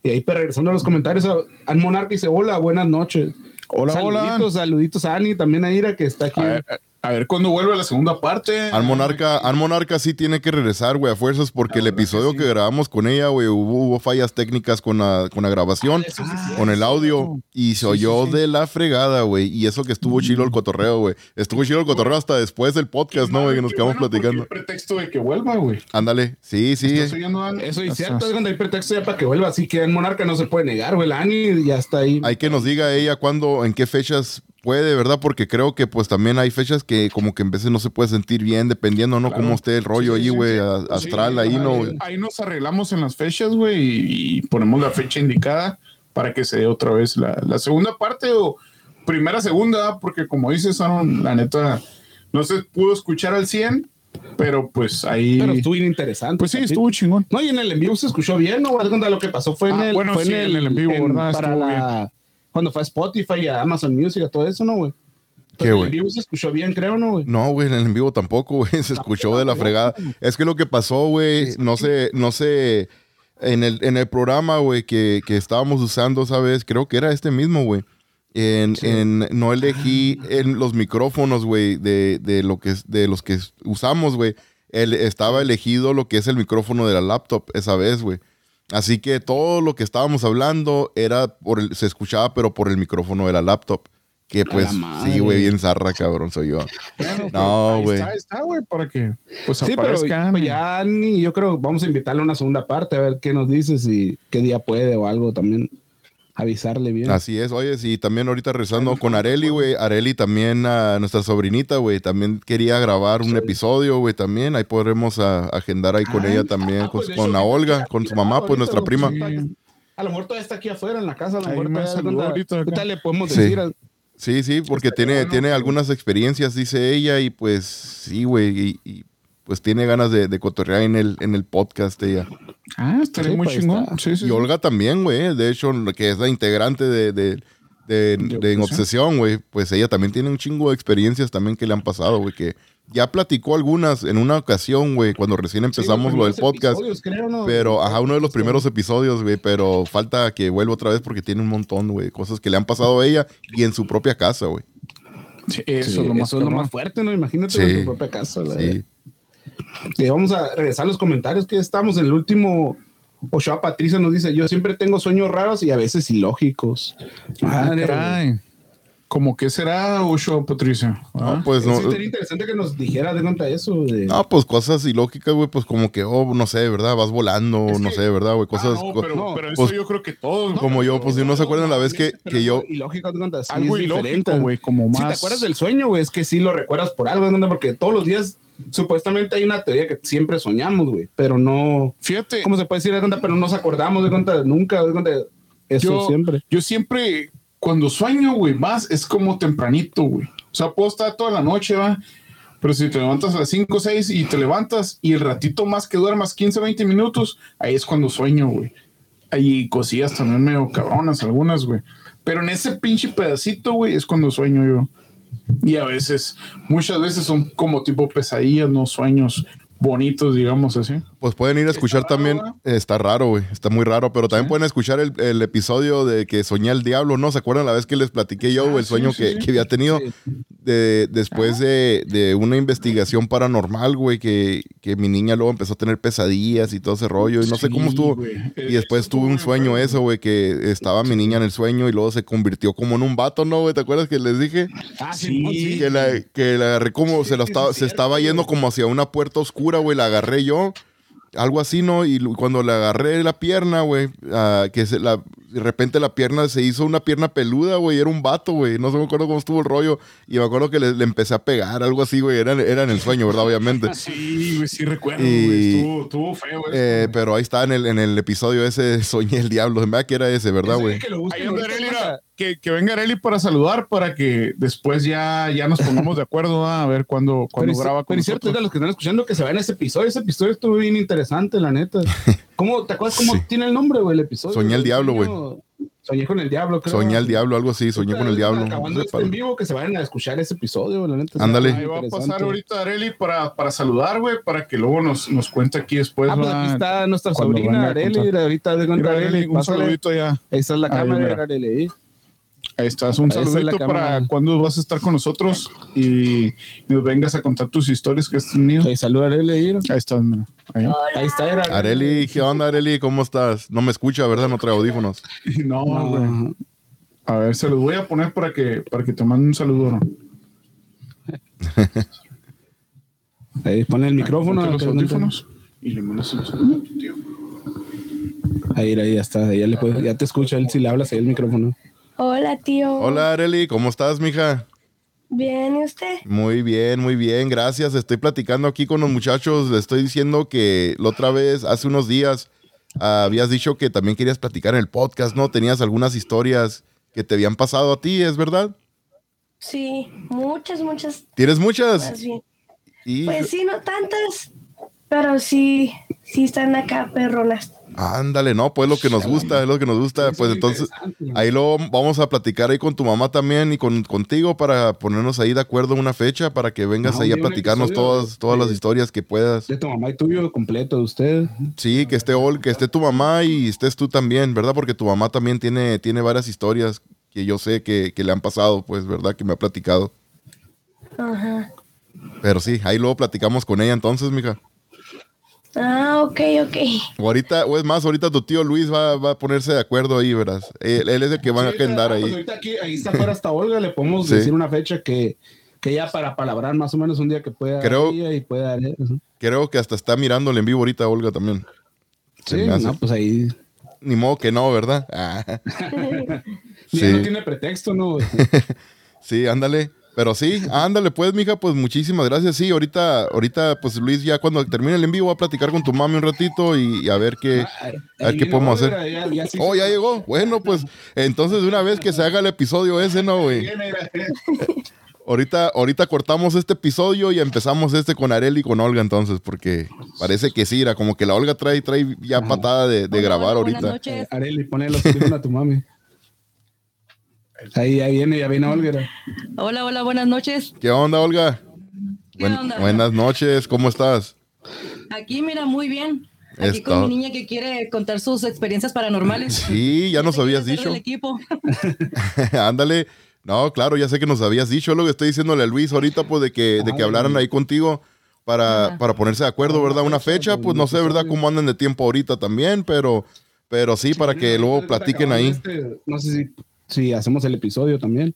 Y ahí, pero regresando a los comentarios, al Monarca dice, hola, buenas noches. Hola, saluditos, hola. Saluditos a Ani, también a Ira, que está aquí. A, a ver cuándo vuelve la segunda parte. Al Monarca, Al Monarca sí tiene que regresar, güey, a fuerzas, porque el episodio que, grabamos con ella, güey, hubo, fallas técnicas con la, con la grabación, ah, con el audio, y se oyó de la fregada, güey. Y eso que estuvo chido el cotorreo, güey. Estuvo chido el cotorreo hasta después del podcast, ¿no, güey? Que nos quedamos platicando. Hay pretexto de que vuelva, güey. Ándale, sí, sí. Eso es cierto, es cuando hay pretexto ya para que vuelva. Así que en Monarca no se puede negar, güey. La Ani ya está ahí. Hay que nos diga ella cuándo, en qué fechas puede, ¿verdad? Porque creo que pues también hay fechas que como que en veces no se puede sentir bien, dependiendo, ¿no? Cómo esté el rollo ahí, güey, astral, ahí, ¿no? Ahí, nos arreglamos en las fechas, güey, y, ponemos la fecha indicada para que se dé otra vez la, segunda parte o primera, segunda, porque como dices, son, la neta, no se pudo escuchar al 100, pero pues ahí. Pero estuvo interesante. Pues sí, estuvo chingón. No, y en el en vivo se escuchó bien, ¿no? Lo que pasó fue en ah, el. Bueno, fue en, el, en vivo, ¿verdad? Para la, cuando fue a Spotify, a Amazon Music, a todo eso, ¿no, güey? ¿Qué, güey? En vivo se escuchó bien, creo, ¿no, güey? No, güey, en el en vivo tampoco, güey. Se escuchó de la fregada. Es que lo que pasó, güey, no sé, no sé. En el, en el programa, güey, que, que estábamos usando, ¿sabes? Creo que era este mismo, güey. En, en, no elegí en los micrófonos, güey, de, de, lo que, de los que usamos, güey. Estaba elegido lo que es el micrófono de la laptop esa vez, güey. Así que todo lo que estábamos hablando era por el, se escuchaba, pero por el micrófono de la laptop. Que pues, sí, güey, bien zarra, cabrón, soy yo. no, güey. Está, está, güey, para que pues sí, pero pues, ya ni, yo creo vamos a invitarle a una segunda parte a ver qué nos dices y qué día puede o algo también avisarle bien. Así es, oye, sí, también ahorita rezando con Areli, güey. Areli también, a nuestra sobrinita, güey, también quería grabar un episodio, güey, también. Ahí podremos agendar ahí con ella también, ah, pues, con, la Olga, con su mamá, pues nuestra prima. A lo mejor todavía está aquí afuera en la casa, a lo mejor todavía le podemos decir? Sí, sí, porque tiene, tiene algunas experiencias, dice ella, y pues sí, güey, y, pues tiene ganas de, de, cotorrear en el, en el podcast ella. Ah, estaría muy pues, chingón. y Olga también, güey. De hecho, que es la integrante de, de, de, Obsesión, güey. Pues ella también tiene un chingo de experiencias también que le han pasado, güey. Que ya platicó algunas en una ocasión, güey, cuando recién empezamos lo del podcast. Pero, ajá, uno de los primeros episodios, güey. Pero falta que vuelva otra vez porque tiene un montón, güey. Cosas que le han pasado a ella y en su propia casa, güey. eso, es, lo más, fuerte, ¿no? Imagínate en su propia casa, güey. Vamos a regresar a los comentarios que estamos en el último. Ochoa Patricia nos dice: Yo siempre tengo sueños raros y a veces ilógicos. Madre. ¿Cómo que será, Ochoa Patricia? No, ¿Ah? pues no. Sería interesante que nos dijera de cuenta eso. No, pues cosas ilógicas, güey, pues como que, oh, no sé, ¿verdad? Vas volando, no sé, ¿verdad, güey? Cosas. Ah, no, pero, pero eso pues, yo creo que todos. Como yo, pues, si no se acuerdan la vez que, que yo. Ilógico, Algo ilógico, güey, como más. Si te acuerdas del sueño, güey, es que sí lo recuerdas por algo, ¿no? Porque todos los días supuestamente hay una teoría que siempre soñamos, güey, pero no. Fíjate. ¿Cómo se puede decir de cuenta? Pero no nos acordamos de cuenta nunca, de cuenta eso siempre. Yo siempre, cuando sueño, güey, más es como tempranito, güey. O sea, puedo estar toda la noche, va. Pero si te levantas a las 5 o 6 y te levantas y el ratito más que duermas 15 20 minutos, ahí es cuando sueño, güey. Hay cosillas también medio cabronas, algunas, güey. Pero en ese pinche pedacito, güey, es cuando sueño yo. Y a veces, muchas veces son como tipo pesadillas, no sueños bonitos, digamos así. Pues pueden ir a escuchar también, está raro, güey, está muy raro, pero también pueden escuchar el, episodio de que soñé al diablo, ¿no? ¿Se acuerdan la vez que les platiqué yo ah, el sueño que, había tenido de, después de, una investigación paranormal, güey, que, que, mi niña luego empezó a tener pesadillas y todo ese rollo, y no sé cómo estuvo. Y después tuve un sueño eso, güey, que estaba mi niña en el sueño y luego se convirtió como en un vato, ¿no, güey? ¿Te acuerdas que les dije? Ah, sí. Que la, que la agarré como, se, la estaba, se estaba yendo como hacia una puerta oscura, güey, la agarré yo algo así, ¿no? Y cuando le agarré la pierna, güey, ah, que se la, de repente la pierna se hizo una pierna peluda, güey, era un vato, güey, no sé me acuerdo cómo estuvo el rollo, y me acuerdo que le, empecé a pegar, algo así, güey, era, era en el sueño, ¿verdad? Obviamente. [laughs] sí, güey, sí recuerdo, güey, estuvo, estuvo, feo. Eh, pero ahí está en el, en el episodio ese, Soñé el Diablo, me que era ese, ¿verdad, güey? Que, que, venga Areli para saludar, para que después ya, ya nos pongamos de acuerdo a ver cuándo, cuando graba con Pero es cierto, de los que están escuchando, que se vayan a ese episodio, ese episodio estuvo bien interesante, la neta. [laughs] ¿Cómo, ¿Te acuerdas cómo tiene el nombre, güey, el episodio? Soñé el Diablo, güey. Soñé con el diablo, creo. Soñé el diablo, algo así, soñé con el diablo. Acabando este en vivo, que se vayan a escuchar ese episodio, la neta. Ándale. Ahí va a pasar ahorita Areli para, para saludar, güey, para que luego nos, nos cuente aquí después. Ah, pues aquí está nuestra sobrina Areli, ahorita de contra Areli. Un saludito ya. Esa es la cámara de Areli. Ahí estás, un saludito para cuando vas a estar con nosotros y nos vengas a contar tus historias que has tenido. Ahí saluda Areli. Ahí estás, Ahí. ahí. está. Era. Areli, ¿qué onda, Areli? ¿Cómo estás? No me escucha, ¿verdad? No trae audífonos. [laughs] no, no. A ver, se los voy a poner para que, para que te manden un saludo, ¿no? [laughs] Ahí pone el micrófono. Los audífonos y le mandas un saludo a tu tío. Ahí, ahí ya está. Ya, le ya te escucha él si le hablas ahí el micrófono. Hola, tío. Hola, Areli, ¿cómo estás, mija? Bien, ¿y usted? Muy bien, muy bien, gracias. Estoy platicando aquí con los muchachos. Le estoy diciendo que la otra vez, hace unos días, habías dicho que también querías platicar en el podcast, ¿no? Tenías algunas historias que te habían pasado a ti, ¿es verdad? Sí, muchas, muchas. ¿Tienes muchas? Pues sí, no tantas, pero sí, sí están acá perronas. Ándale, no, pues lo que nos gusta, es lo que nos gusta. Pues entonces, ahí lo vamos a platicar ahí con tu mamá también y con, contigo para ponernos ahí de acuerdo en una fecha para que vengas ahí a platicarnos todas, todas las historias que puedas. De tu mamá y tuyo completo, de usted. Sí, que esté, que esté tu mamá y estés tú también, ¿verdad? Porque tu mamá también tiene, tiene varias historias que yo sé que, que le han pasado, pues, ¿verdad? Que me ha platicado. Ajá. Pero sí, ahí luego platicamos con ella entonces, mija. Ah, ok, ok. ahorita, o es más, ahorita tu tío Luis va, va a ponerse de acuerdo ahí, ¿verdad? Él, es el que va a agendar ahí. Pues ahorita aquí, ahí está fuera hasta Olga, le podemos decir una fecha que, que ya para palabrar más o menos un día que pueda creo, y pueda Creo que hasta está mirándole en vivo ahorita Olga también. Sí, no, pues ahí. Ni modo que no, ¿verdad? Ah. [laughs] [laughs] sí. No tiene pretexto, ¿no? [laughs] sí, ándale. Pero sí, ándale pues, mija, pues muchísimas gracias. Sí, ahorita, ahorita, pues Luis, ya cuando termine el envío, voy a platicar con tu mami un ratito y, a ver qué, a ver qué podemos hacer. oh, ya llegó. Bueno, pues entonces de una vez que se haga el episodio ese, ¿no, güey? ahorita, ahorita cortamos este episodio y empezamos este con Areli y con Olga entonces, porque parece que sí, era como que la Olga trae, trae ya patada de, grabar ahorita. Areli, ponle los a tu mami. Ahí, ahí viene, ya viene Olga. Hola, hola, buenas noches. ¿Qué onda, Olga? Buenas noches, ¿cómo estás? Aquí, mira, muy bien. Aquí con mi niña que quiere contar sus experiencias paranormales. [laughs] Sí, ya nos habías dicho. equipo. [laughs] Ándale. No, claro, ya sé que nos habías dicho lo que estoy diciéndole a Luis ahorita, pues de que, de que hablaran ahí contigo para, para ponerse de acuerdo, ¿verdad? Una fecha, pues no sé, ¿verdad? Cómo andan de tiempo ahorita también, pero, pero sí, para que luego platiquen ahí. Este, no sé si Sí, hacemos el episodio también.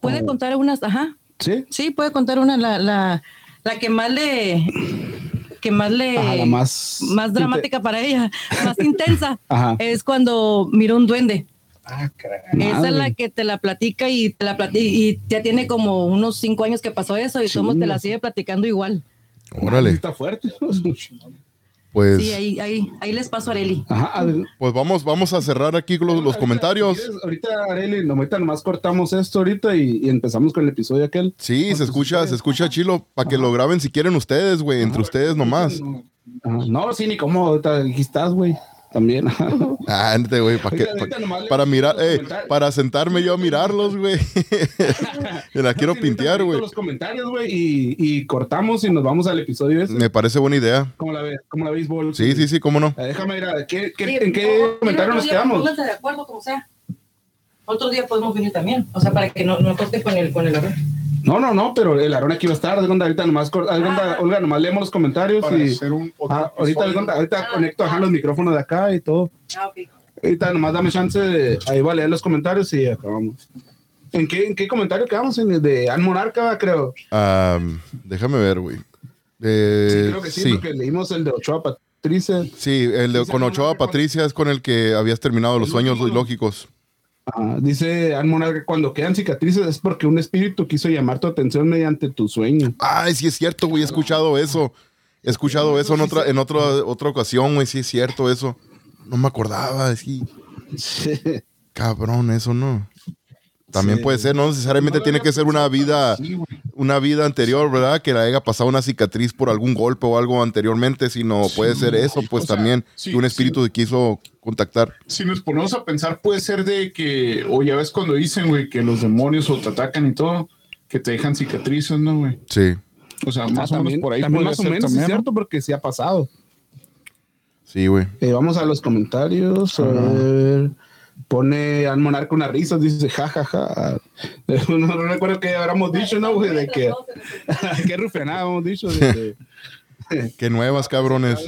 Puede contar unas, ajá. Sí. Sí, puede contar una, la, la, la que más le que más le más, más dramática para ella, más intensa, [laughs] es cuando mira un duende. Ah, Esa es la que te la platica y te la platica, y ya tiene como unos cinco años que pasó eso y somos te la sigue platicando igual. Órale. Está fuerte. [laughs] Pues, sí, ahí, ahí, ahí les paso a Areli. Ajá, pues vamos, vamos a cerrar aquí los, los comentarios. ahorita, Areli, ahorita nomás cortamos esto ahorita y, empezamos con el episodio aquel. Sí, se escucha, se escucha chilo, para que lo graben si quieren ustedes, güey, entre ustedes nomás. No, sí, ni cómo, aquí estás, güey también. Ah, [laughs] güey, para mirar, eh, para sentarme yo a mirarlos, güey. [laughs] Me la quiero pintear, güey. los comentarios, güey, y, cortamos y nos vamos al episodio ese. Me parece buena idea. ¿Cómo la ves? ¿Cómo la veis, Bol? Sí, sí, sí, cómo no. Eh, déjame ir a, ¿qué, qué, ¿en qué comentario nos quedamos? de acuerdo, como sea. Otro día podemos venir también, o sea, para que no, no corte con el, con el no, no, no, pero el Aarón aquí va a estar. ahorita nomás, ah. Olga, nomás leemos los comentarios y. Ah, ahorita, ahorita ah, conecto los micrófonos de acá y todo. Ah, ok. Ahorita nomás dame chance de. Ahí va a leer los comentarios y acabamos. ¿En qué, en qué comentario quedamos? En el de An Monarca, creo. déjame ver, güey. Eh, sí, creo que sí, porque leímos el de Ochoa Patricia. Sí, el de con Ochoa Patricia es con el que habías terminado los sueños lógicos dice Almona que cuando quedan cicatrices es porque un espíritu quiso llamar tu atención mediante tu sueño. Ay, sí es cierto, güey, he escuchado eso. He escuchado eso en otra, en otra, otra ocasión, güey, sí es cierto eso. No me acordaba, sí. [laughs] Cabrón, eso no. También puede ser, no necesariamente tiene que ser una vida, una vida anterior, ¿verdad? Que la haya pasado una cicatriz por algún golpe o algo anteriormente, sino puede ser eso, pues también, que un espíritu quiso contactar. Si nos ponemos a pensar, puede ser de que, o ya ves cuando dicen, güey, que los demonios o te atacan y todo, que te dejan cicatrices, ¿no, güey? Sí. O sea, más o menos por ahí también más o menos, es cierto, porque sí ha pasado. Sí, güey. Eh, vamos a los comentarios. A ver. Pone al monarca una risa, dice jajaja. [laughs] No, recuerdo que habríamos dicho, ¿no, güey? De que, [laughs] qué rufianada habíamos dicho. De, [laughs] Qué nuevas, cabrones.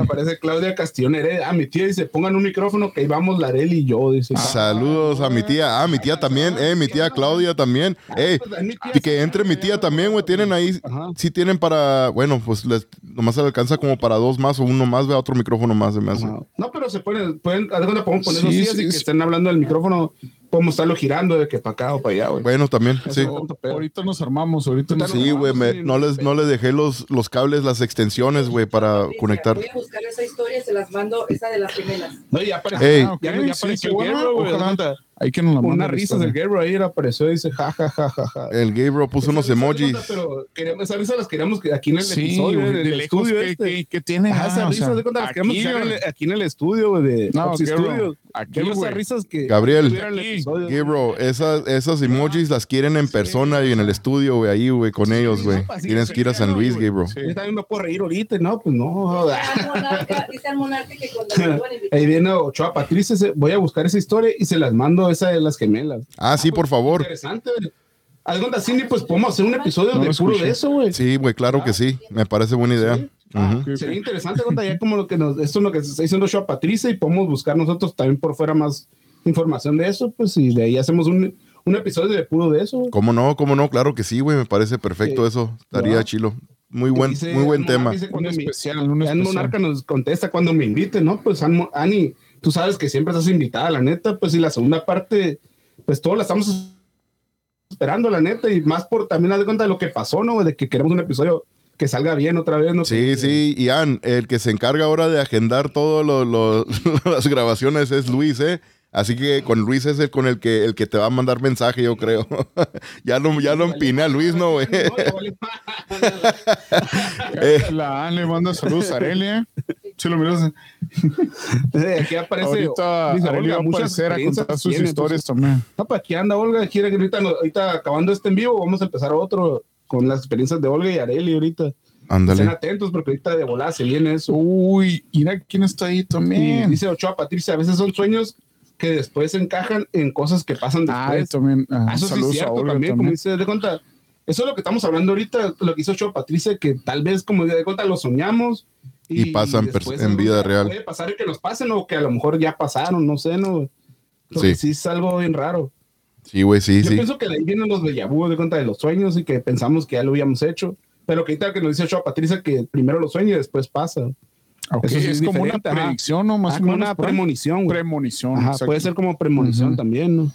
Aparece Claudia Castillo Heredia. Ah, mi tía dice, pongan un micrófono que ahí vamos Larel y yo. Dice. Saludos a mi tía. Ah, mi tía también. Eh, mi tía Claudia también. Eh, y que entre mi tía también, güey. Tienen ahí, sí tienen para, bueno, pues les, nomás se alcanza como para dos más o uno más, ve otro micrófono más. Se me hace. No, pero se pueden, pueden, podemos poner dos días y que estén hablando del micrófono podemos estarlo girando de que para acá o para allá, güey. Bueno, también, sí. Ahorita nos armamos, ahorita nos Sí, güey, no, les, no les dejé los, los cables, las extensiones, güey, para conectar. Voy a buscar esa historia, se las mando, esa de las gemelas. No, ya apareció, hey. ya, ya, apareció sí, el güey. Hay que nos la Una risa del Gabriel ahí apareció y dice ja, ja, ja, ja, ja. El Gabriel puso unos emojis. Pero queremos, esas risas las queríamos aquí en el sí, episodio, en el estudio que, este. que, que tiene. Ah, esas risas de cuenta las queremos aquí en el estudio, güey, de no, Studios. Aquí, esas risas que Gabriel, Gabriel, esas, esas emojis las quieren en persona y en el estudio, güey, ahí, güey, con ellos, güey. Tienes que ir a San Luis, Gabriel. Yo también me puedo reír ahorita, ¿no? Pues no. Dice al monarca que cuando [laughs] Ahí viene Ochoa Patricia, voy a buscar esa historia y se las mando esa de las gemelas Ah, sí, por favor. Interesante, Algo Cindy, pues podemos hacer un episodio de puro de eso, güey. Sí, güey, claro que sí. Me parece buena idea. Sería interesante, ya como lo que nos, esto es lo que se está diciendo yo a Patricia y podemos buscar nosotros también por fuera más información de eso, pues, y de ahí hacemos un, un episodio de puro de eso. ¿Cómo no? ¿Cómo no? Claro que sí, güey, me parece perfecto eso. Estaría chilo. Muy buen, muy buen tema. Un especial, un especial. Monarca nos contesta cuando me invite, ¿no? Pues Ani, tú sabes que siempre estás invitada, la neta, pues y la segunda parte pues todos la estamos esperando, la neta, y más por también dar cuenta de lo que pasó, ¿no? De que queremos un episodio que salga bien otra vez, ¿no? Sí, sí, Ian, el que se encarga ahora de agendar todas [laughs] las grabaciones es Luis, ¿eh? Así que con Luis es el con el que el que te va a mandar mensaje, yo creo. [laughs] ya lo, ya lo empiné a Luis, ¿no, güey? [laughs] [laughs] La Anne le manda saludos a Arelia. Si lo miras. Aquí aparece. Ahorita Olga, va a aparecer a contar sus historias también. No, pues aquí anda Olga. Quiere que ahorita, ahorita acabando este en vivo, vamos a empezar otro con las experiencias de Olga y Areli ahorita. Ándale. Estén atentos porque ahorita de volada se viene eso. Uy, mira quién está ahí también. dice Ochoa Patricia, a veces son sueños que después encajan en cosas que pasan después. Ah, también. Ah, eso sí es cierto también, como dice, de cuenta. Eso es lo que estamos hablando ahorita, lo que hizo Ochoa Patricia, que tal vez, como de cuenta, lo soñamos. Y, pasan en vida real. Puede pasar que nos pasen o que a lo mejor ya pasaron, no sé, ¿no? sí. sí es algo bien raro. Sí, güey, sí, Yo sí. pienso que de ahí vienen los de de cuenta de los sueños y que pensamos que ya lo habíamos hecho. Pero que ahorita que nos dice Ochoa Patricia que primero lo sueña y después pasa. Eso es, como una predicción, ¿no? Más como una premonición. Premonición. Ajá, puede ser como premonición también, ¿no?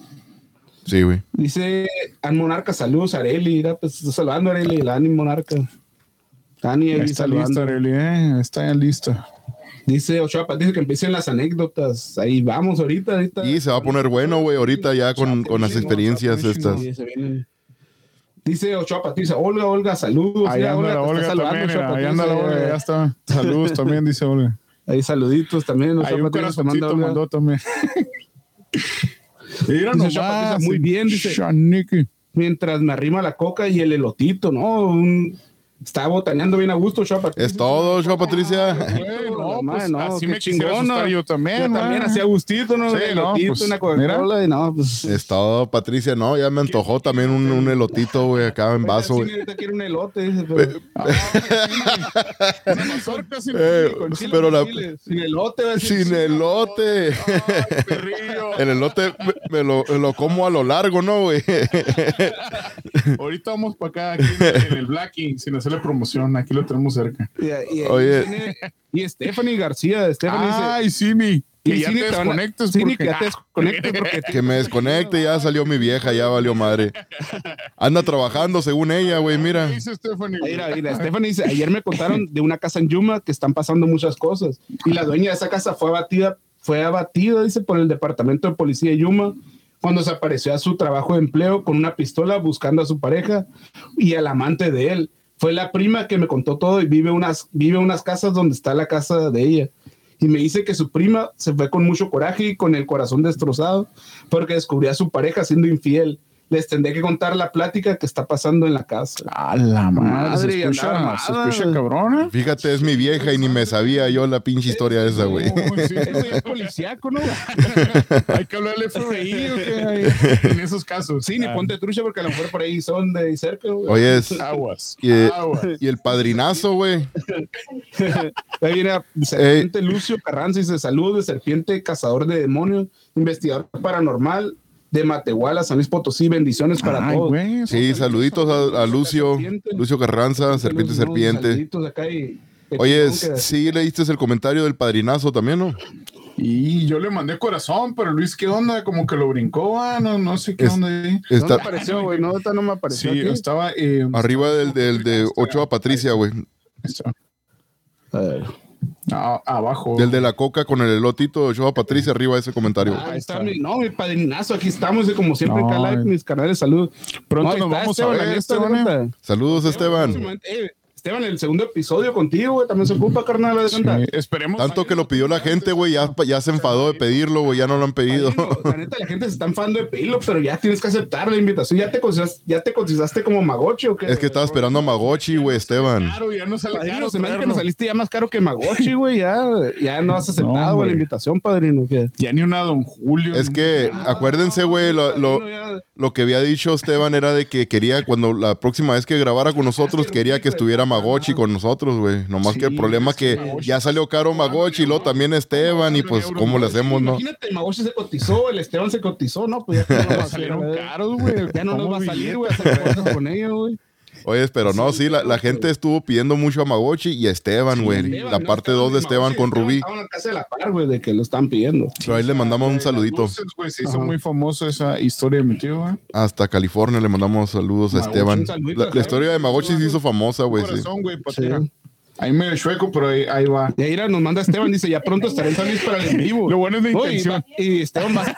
Sí, güey. Dice An Monarca, saludos, Areli. Mira, pues saludando Areli, la Ani Monarca. Ani ahí está lista, Areli, ¿eh? Está ya lista. Dice Ochoa, dice que empiecen las anécdotas. Ahí vamos ahorita. ahorita. Y se va a poner bueno, güey, ahorita ya con, con las experiencias estas. Dice Ochoa Patricia, Olga, Olga, saludos. Ahí anda la Olga también, ahí anda la Olga, ya está. [laughs] Saludos también, dice Olga. Ahí saluditos también. Ahí un mandó también. Mira, dice [laughs] Patricia, muy bien, dice. Mientras me arrima la coca y el elotito, ¿no? Un, Está botaneando bien a gusto, Patricia. Es todo, Chua Patricia. no, pues, no, así me chingón, ¿no? Yo también, yo también hacía gustito, ¿no? Sí, no, pues, una Coca-Cola y no, pues. Es todo, Patricia, no, ya me antojó también un, un elotito, güey, acá en vaso, güey. ahorita quiere un elote, dice, pero. pero la. Sin elote, Sin elote. El elote me lo, lo como a lo largo, ¿no, güey? Ahorita vamos para acá, aquí en el Blacking, sin hacer promoción. Aquí lo tenemos cerca. Y, y, Oye. y Stephanie García. Stephanie Ay, sí, mi. Que ya te desconectes. Sí, que ya te desconectes porque... Que me desconecte, ya salió mi vieja, ya valió madre. Anda trabajando según ella, güey, mira. Dice Stephanie. Mira, mira, Stephanie dice, ayer me contaron de una casa en Yuma que están pasando muchas cosas. Y la dueña de esa casa fue abatida, fue abatida, dice, por el departamento de policía de Yuma cuando se apareció a su trabajo de empleo con una pistola buscando a su pareja y al amante de él. Fue la prima que me contó todo y vive unas, vive unas casas donde está la casa de ella. Y me dice que su prima se fue con mucho coraje y con el corazón destrozado porque descubrió a su pareja siendo infiel. Les tendré que contar la plática que está pasando en la casa. A la madre, se escucha, se escucha cabrona. Fíjate, es mi vieja y ni me sabía yo la pinche historia esa, güey. Sí, eso es [laughs] policíaco, ¿no? [laughs] Hay que hablarle FBI ¿o qué? [laughs] en esos casos. Sí, ni ponte trucha porque a lo mejor por ahí son de cerca, güey. Oye, es- Aguas. y, eh, aguas. y el padrinazo, güey. Ahí viene Serpiente Lucio Carranza y dice: Salud de Serpiente, cazador de demonios, investigador paranormal de Matehuala, San Luis Potosí. Bendiciones para Ay, todos. güey. Sí, saluditos a, a Lucio, Lucio Carranza, Serpiente Serpiente. saluditos acá y- Oye, sí leíste el comentario del padrinazo también, ¿no? Y yo le mandé corazón, pero Luis, ¿qué onda? Como que lo brincó, ah, no, no sé qué Es- onda ahí. No Está me apareció, güey. No, esta no me apareció. Sí, aquí. estaba. eh, arriba del, del de Ochoa Patricia, güey. A ver. A- abajo. Del de la coca con el elotito de Ochoa Patricia, arriba de ese comentario. Ahí está mi, no, mi padrinazo, aquí estamos, y como siempre, No, acá eh. mis canales, salud. Pronto No, ahí nos está vamos a Esteban, ver, Esteban, eh. Saludos, Esteban. Eh, Esteban, el segundo episodio contigo, güey, también se ocupa, carnal, de Sí, esperemos. Tanto que lo pidió la gente, güey, ya, ya se enfadó de pedirlo, güey, ya no lo han pedido. La neta, la gente se está enfadando de pedirlo, pero ya tienes que aceptar la invitación. ¿Ya te consideraste, ya te consideraste como Magochi o qué? Es que estaba esperando a Magochi, güey, Esteban. Claro, ya no sale Padrino, caro se me hace que nos saliste ya más caro que Magochi, [laughs] güey. Ya, ya no has aceptado No, güey, hombre. la invitación, padrino. ¿qué? Ya ni una Don Julio. Es que, acuérdense, güey, lo, lo- lo que había dicho Esteban era de que quería, cuando la próxima vez que grabara con nosotros, quería que estuviera Magochi con nosotros, güey. Nomás que el Sí, problema es que ya salió caro Magochi y luego también Esteban, y pues, ¿cómo le hacemos, no? Imagínate, Magochi se cotizó, el Esteban se cotizó, ¿no? Pues ya no nos [laughs] va a salieron salir, caros, güey. Ya no nos va a salir, güey, con ellos, güey. Oye, pero no, sí, la, la gente estuvo pidiendo mucho a Magochi y a Esteban, güey. La ¿no? parte 2 de Esteban con Rubí. Estaban casa de la par, güey, de que lo están pidiendo. Pero ahí le mandamos un saludito. Se hizo Ajá. muy famoso esa historia de mi tío, güey. Hasta California le mandamos saludos a Esteban. La, la historia de Magochi se hizo famosa, güey, sí. Ahí medio chueco, pero ahí, ahí va. Y ahí nos manda Esteban, dice, ya pronto estaré en San Luis para el en vivo. [laughs] Lo bueno es la No, y, intención. va- y Esteban va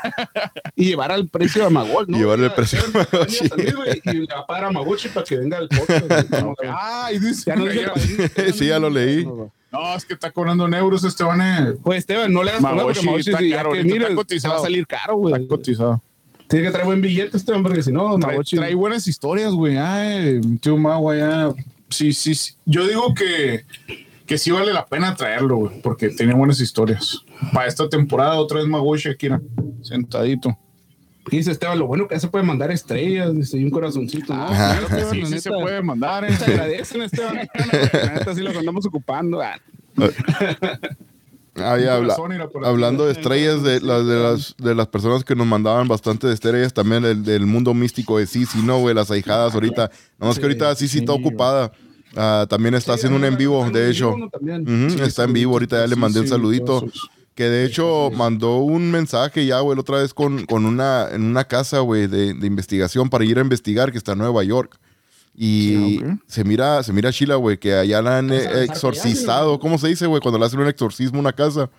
y llevar al precio a Magochi, ¿no? Y llevarle el precio a Esteban güey, Y le va a pagar a Magochi para que venga al podcast. que, Ah, y dice, Ya no el. [laughs] Sí, ya lo leí. No, es que está cobrando en euros este van eh. Pues Esteban, no le das problema porque está caro, que mire, está cotizado. va a salir caro, güey. Está cotizado. Tiene que traer buen billete Esteban porque si no, Trae, Magochi. trae buenas historias, güey. Ay, tío Magua ya. Sí, sí, sí. Yo digo que, que sí vale la pena traerlo, güey, porque tiene buenas historias. Para esta temporada, otra vez Magoshi aquí, mira, sentadito. Dice Esteban, lo bueno que se puede mandar estrellas, dice, y un corazoncito. ¿no? Ajá. Claro, Esteban, Sí, sí se puede mandar, eh. Se agradecen, Esteban. La neta, sí los andamos ocupando. Ah, [laughs] Ah, ya habla- hablando de estrellas, de, las de, las, de las personas que nos mandaban bastante de estrellas, también el del mundo místico de Sisi, ¿no, güey? Las ahijadas ahorita. No, es que ahorita Sisi está ocupada. Ah, también está haciendo un en vivo, de hecho. está en vivo, ahorita ya le Sí, mandé un sí, saludito. Que de hecho mandó un mensaje ya, güey, la otra vez con, con una, en una casa, güey, de, de investigación para ir a investigar que está en Nueva York. Y ok. se mira, se mira chila, güey, que allá la han eh, exorcizado. ¿Cómo se dice, güey? Cuando le hacen un exorcismo a una casa.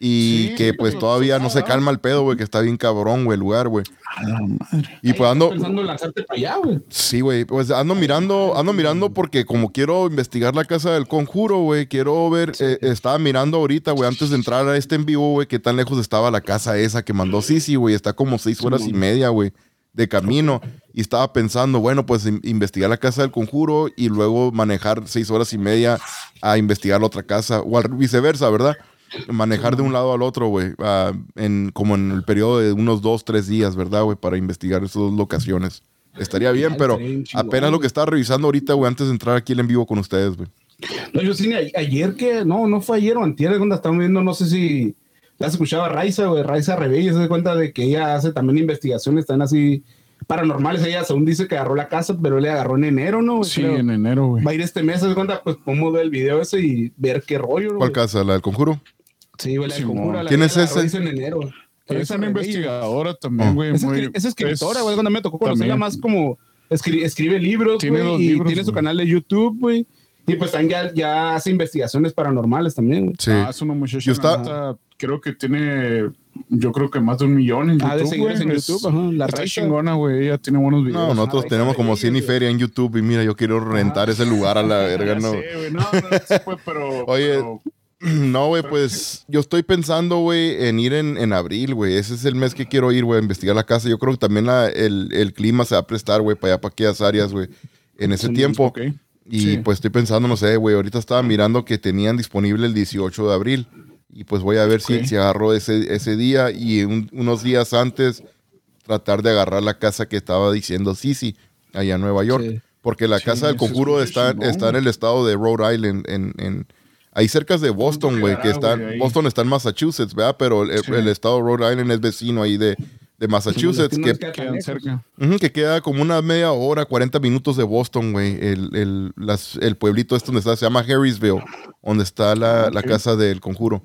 Y Sí, que pues todavía no se calma el pedo, güey, que está bien cabrón, güey, el lugar, güey. A la madre. Y pues ando, Pensando en lanzarte para allá, güey. Sí, güey, pues ando mirando, ando mirando porque como quiero investigar la casa del conjuro, güey, quiero ver, eh, estaba mirando ahorita, güey, antes de entrar a este en vivo, güey, qué tan lejos estaba la casa esa que mandó Sisi, güey, está como seis horas y media, güey, de camino. Y estaba pensando, bueno, pues in- investigar la casa del conjuro y luego manejar seis horas y media a investigar la otra casa, o al viceversa, ¿verdad? Manejar de un lado al otro, güey, ah, en, como en el periodo de unos dos, tres días, ¿verdad, güey? Para investigar esas dos locaciones. Estaría bien, pero apenas lo que estaba revisando ahorita, güey, antes de entrar aquí en vivo con ustedes, güey. No, yo sí, ayer que, no, no fue ayer o antier, cuando estamos viendo, no sé si has escuchado a Raiza, güey, Raiza Rebella, se da cuenta de que ella hace también investigaciones, están así paranormales, ella según dice que agarró la casa, pero le agarró en enero, ¿no? güey? Sí, Creo. en enero, güey. Va a ir este mes, se da cuenta, pues, cómo ve el video ese y ver qué rollo, ¿no, ¿Cuál güey? casa? ¿La del conjuro? Sí, güey, la de Simón. Conjura, la ¿Quién es la ese? En enero. Es una investigadora también, güey. Es, muy- es escritora, güey. es- Cuando me tocó conocerla más como escri- escribe libros, Tiene güey, dos y libros, tiene su canal de YouTube, güey. Y pues también ya, ya hace investigaciones paranormales también, güey. Sí. Ah, es una muchacha. Yo está- neta, creo que tiene, yo creo que más de un millón en Ah, de YouTube, seguidores güey. en Es- YouTube, ajá, la Está chingona, güey. Ella tiene buenos videos. No, nosotros tenemos como cabrón, 100 y feria en YouTube y mira, yo quiero rentar ese lugar a la [laughs] verga, no. güey, no, no, sí, pues, pero, [laughs] Oye, pero [clears throat] No, güey, pues yo estoy pensando, güey, en ir en, en abril, güey. Ese es el mes que quiero ir, güey, a investigar la casa. Yo creo que también la- el, el clima se va a prestar, güey, para allá, para aquellas áreas, güey, en ese tiempo. Ok. Y Sí. pues estoy pensando, no sé, güey, ahorita estaba mirando que tenían disponible el 18 de abril. Y pues voy a ver si, si agarro ese, ese día y un- unos días antes tratar de agarrar la casa que estaba diciendo Sisi allá en Nueva York. Sí. Porque la Sí, casa del conjuro está, chingón, está en el estado de Rhode Island, en, en- ahí cerca de Boston, güey, que está? Boston está en Massachusetts, ¿verdad? Pero el, Sí. el estado de Rhode Island es vecino ahí de, de Massachusetts, que, que- cerca. Queda como una media hora, 40 minutos de Boston, güey. El, el, las- el pueblito este donde está, se llama Harrisville, donde está la, la casa del conjuro.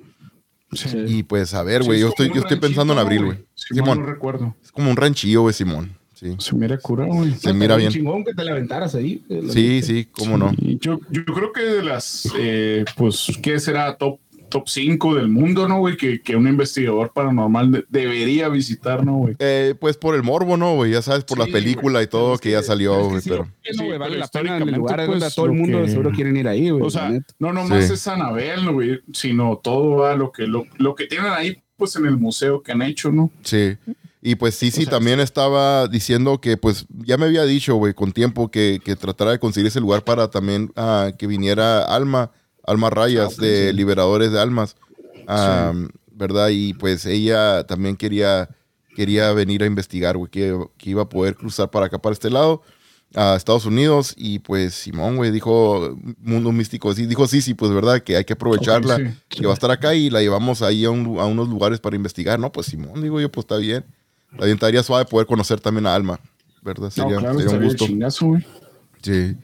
Sí. Y pues, a ver, güey, yo estoy, yo estoy pensando en abril, güey. Simón, no recuerdo. es como un ranchillo, güey, Simón. Sí, Se mira cura, güey. se mira bien. chingón que te la aventaras ahí. eh, la Sí, sí, cómo no. Yo, yo creo que de las, eh, pues, ¿qué será? Top, top 5 del mundo, ¿no, güey? Que, que un investigador paranormal de- debería visitar, ¿no, güey? Eh, pues por el morbo, ¿no, güey? Ya sabes, por la película y todo Es que ya salió, es que güey, sí, pero... no, güey, vale pero la pena en lugar pues, donde todo el mundo que- seguro quieren ir ahí, güey. O sea, no nomás Sí. es Anabel, ¿no, güey, sino todo va lo que, lo, lo que tienen ahí, pues, en el museo que han hecho, ¿no? Sí. Y pues sí, sí, O sea, también estaba diciendo que pues ya me había dicho, güey, con tiempo que, que tratara de conseguir ese lugar para también ah, que viniera Alma, Alma Rayas de Liberadores de Almas, ah, ¿verdad? Y pues ella también quería, quería venir a investigar, güey, que, que iba a poder cruzar para acá, para este lado, a Estados Unidos. Y pues Simón, güey, dijo Mundo Místico, sí, dijo sí, sí, pues verdad, que hay que aprovecharla, sí. que va a estar acá y la llevamos ahí a, un- a unos lugares para investigar. No, pues Simón, digo yo, pues está bien. También estaría suave poder conocer también a Alma, ¿verdad? Sería, no, claro, sería un gusto. chingazo, güey. Sí,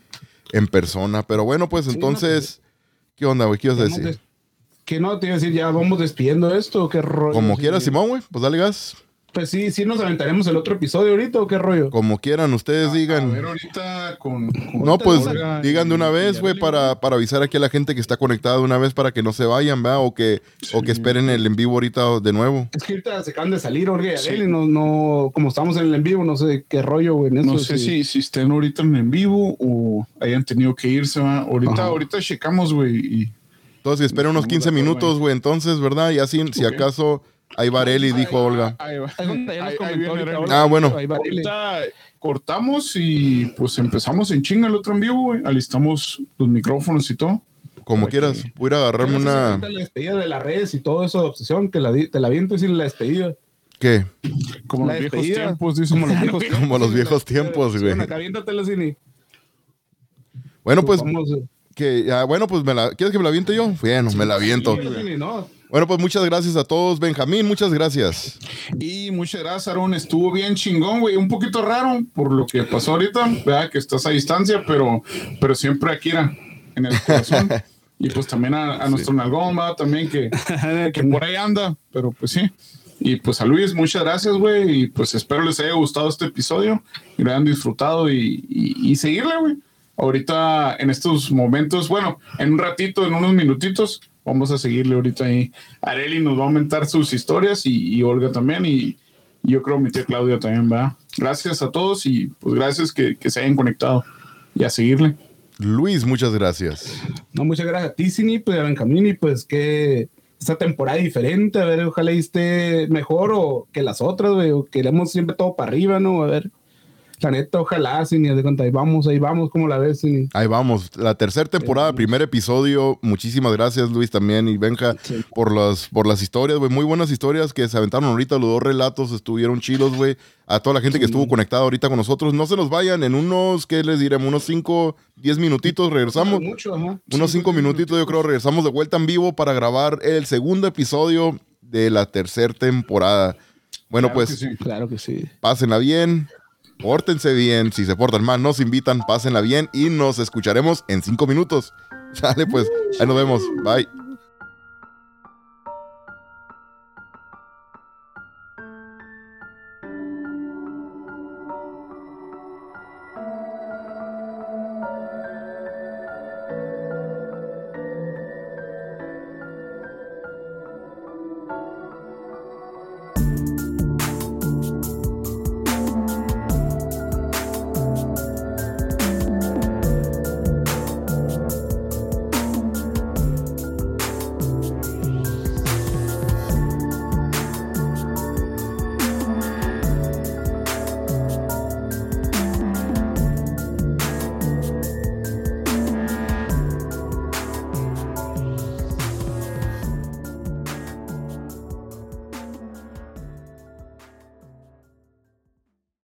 en persona. Pero bueno, pues entonces, ¿qué onda, güey? ¿Qué ibas a decir? Que no, te iba a decir, ya vamos despidiendo esto, ¿o qué rollo. Como quieras. Simón, güey, pues dale gas. Pues sí, sí nos aventaremos el otro episodio ahorita, ¿o qué rollo? Como quieran, ustedes A ver, digan. ahorita con. con- No, pues digan de una vez, güey, para, para avisar aquí a la gente que está conectada de una vez para que no se vayan, ¿verdad? O que, o que esperen el en vivo ahorita de nuevo. Es que ahorita se acaban de salir, y Sí. No, no, como estamos en el en vivo, no sé qué rollo, güey, en eso. No sé sí. si, si estén ahorita en en vivo o hayan tenido que irse. ¿va? Ahorita, Ajá. ahorita checamos, güey. Y Entonces, esperen unos Estamos 15 de acuerdo, minutos, güey, entonces, ¿verdad? Y así, si acaso, ahí va Areli, dijo Olga. ahí. Ah, bueno. Ahorita cortamos y pues empezamos en chinga el otro en vivo, güey. Alistamos los micrófonos y todo. Como quieras, voy a ir a agarrarme ¿Qué una... La despedida de las redes y todo eso de obsesión, que la, di- te la viento y sin la despedida. ¿Qué? Como La los viejos tiempos, dicen. Como los [laughs] viejos tiempos. Como los viejos tiempos, güey. bueno, pues, Vamos, eh, que, ah, bueno, pues, me la, ¿quieres que me la aviente yo? Bueno, me la aviento. sí. Bueno, pues muchas gracias a todos. Benjamín, muchas gracias. Y muchas gracias, Aaron. Estuvo bien chingón, güey. Un poquito raro por lo que pasó ahorita, ¿verdad? Que estás a distancia, pero, pero siempre aquí era, en el corazón. [laughs] y pues también a, a nuestro nalgón, ¿verdad? También que, que por ahí anda, pero pues sí. Y pues a Luis, muchas gracias, güey. Y pues espero les haya gustado este episodio y lo hayan disfrutado y, y, y seguirle, güey. Ahorita en estos momentos, bueno, en un ratito, en unos minutitos, vamos a seguirle ahorita ahí. Areli nos va a aumentar sus historias y, y Olga también. Y, y yo creo mi tía Claudia también va. Gracias a todos y pues gracias que, que se hayan conectado y a seguirle. Luis, muchas gracias. No, muchas gracias a ti, Cini, pues a Benjamín, y pues que esta temporada diferente, a ver, ojalá y esté mejor o que las otras, güey, o queremos siempre todo para arriba, ¿no? A ver, la neta, ojalá, Cini, de cuenta, ahí vamos, ahí vamos, como la ves, Cini. Ahí vamos, la tercera temporada, primer episodio. Muchísimas gracias, Luis, también y Benja, Sí. por las, por las historias, güey. Muy buenas historias que se aventaron ahorita. Los dos relatos estuvieron chilos, güey. A toda la gente que estuvo conectada ahorita con nosotros. No se nos vayan en unos, ¿qué les diremos? Unos 5, 10 minutitos. Regresamos. Mucho. Unos 5 minutitos, yo creo. Regresamos de vuelta en vivo para grabar el segundo episodio de la tercera temporada. Bueno, Claro pues que sí. Claro que sí. pásenla bien, pórtense bien, si se portan mal, nos invitan, pásenla bien y nos escucharemos en cinco minutos. [laughs] Sale pues, ahí nos vemos, bye.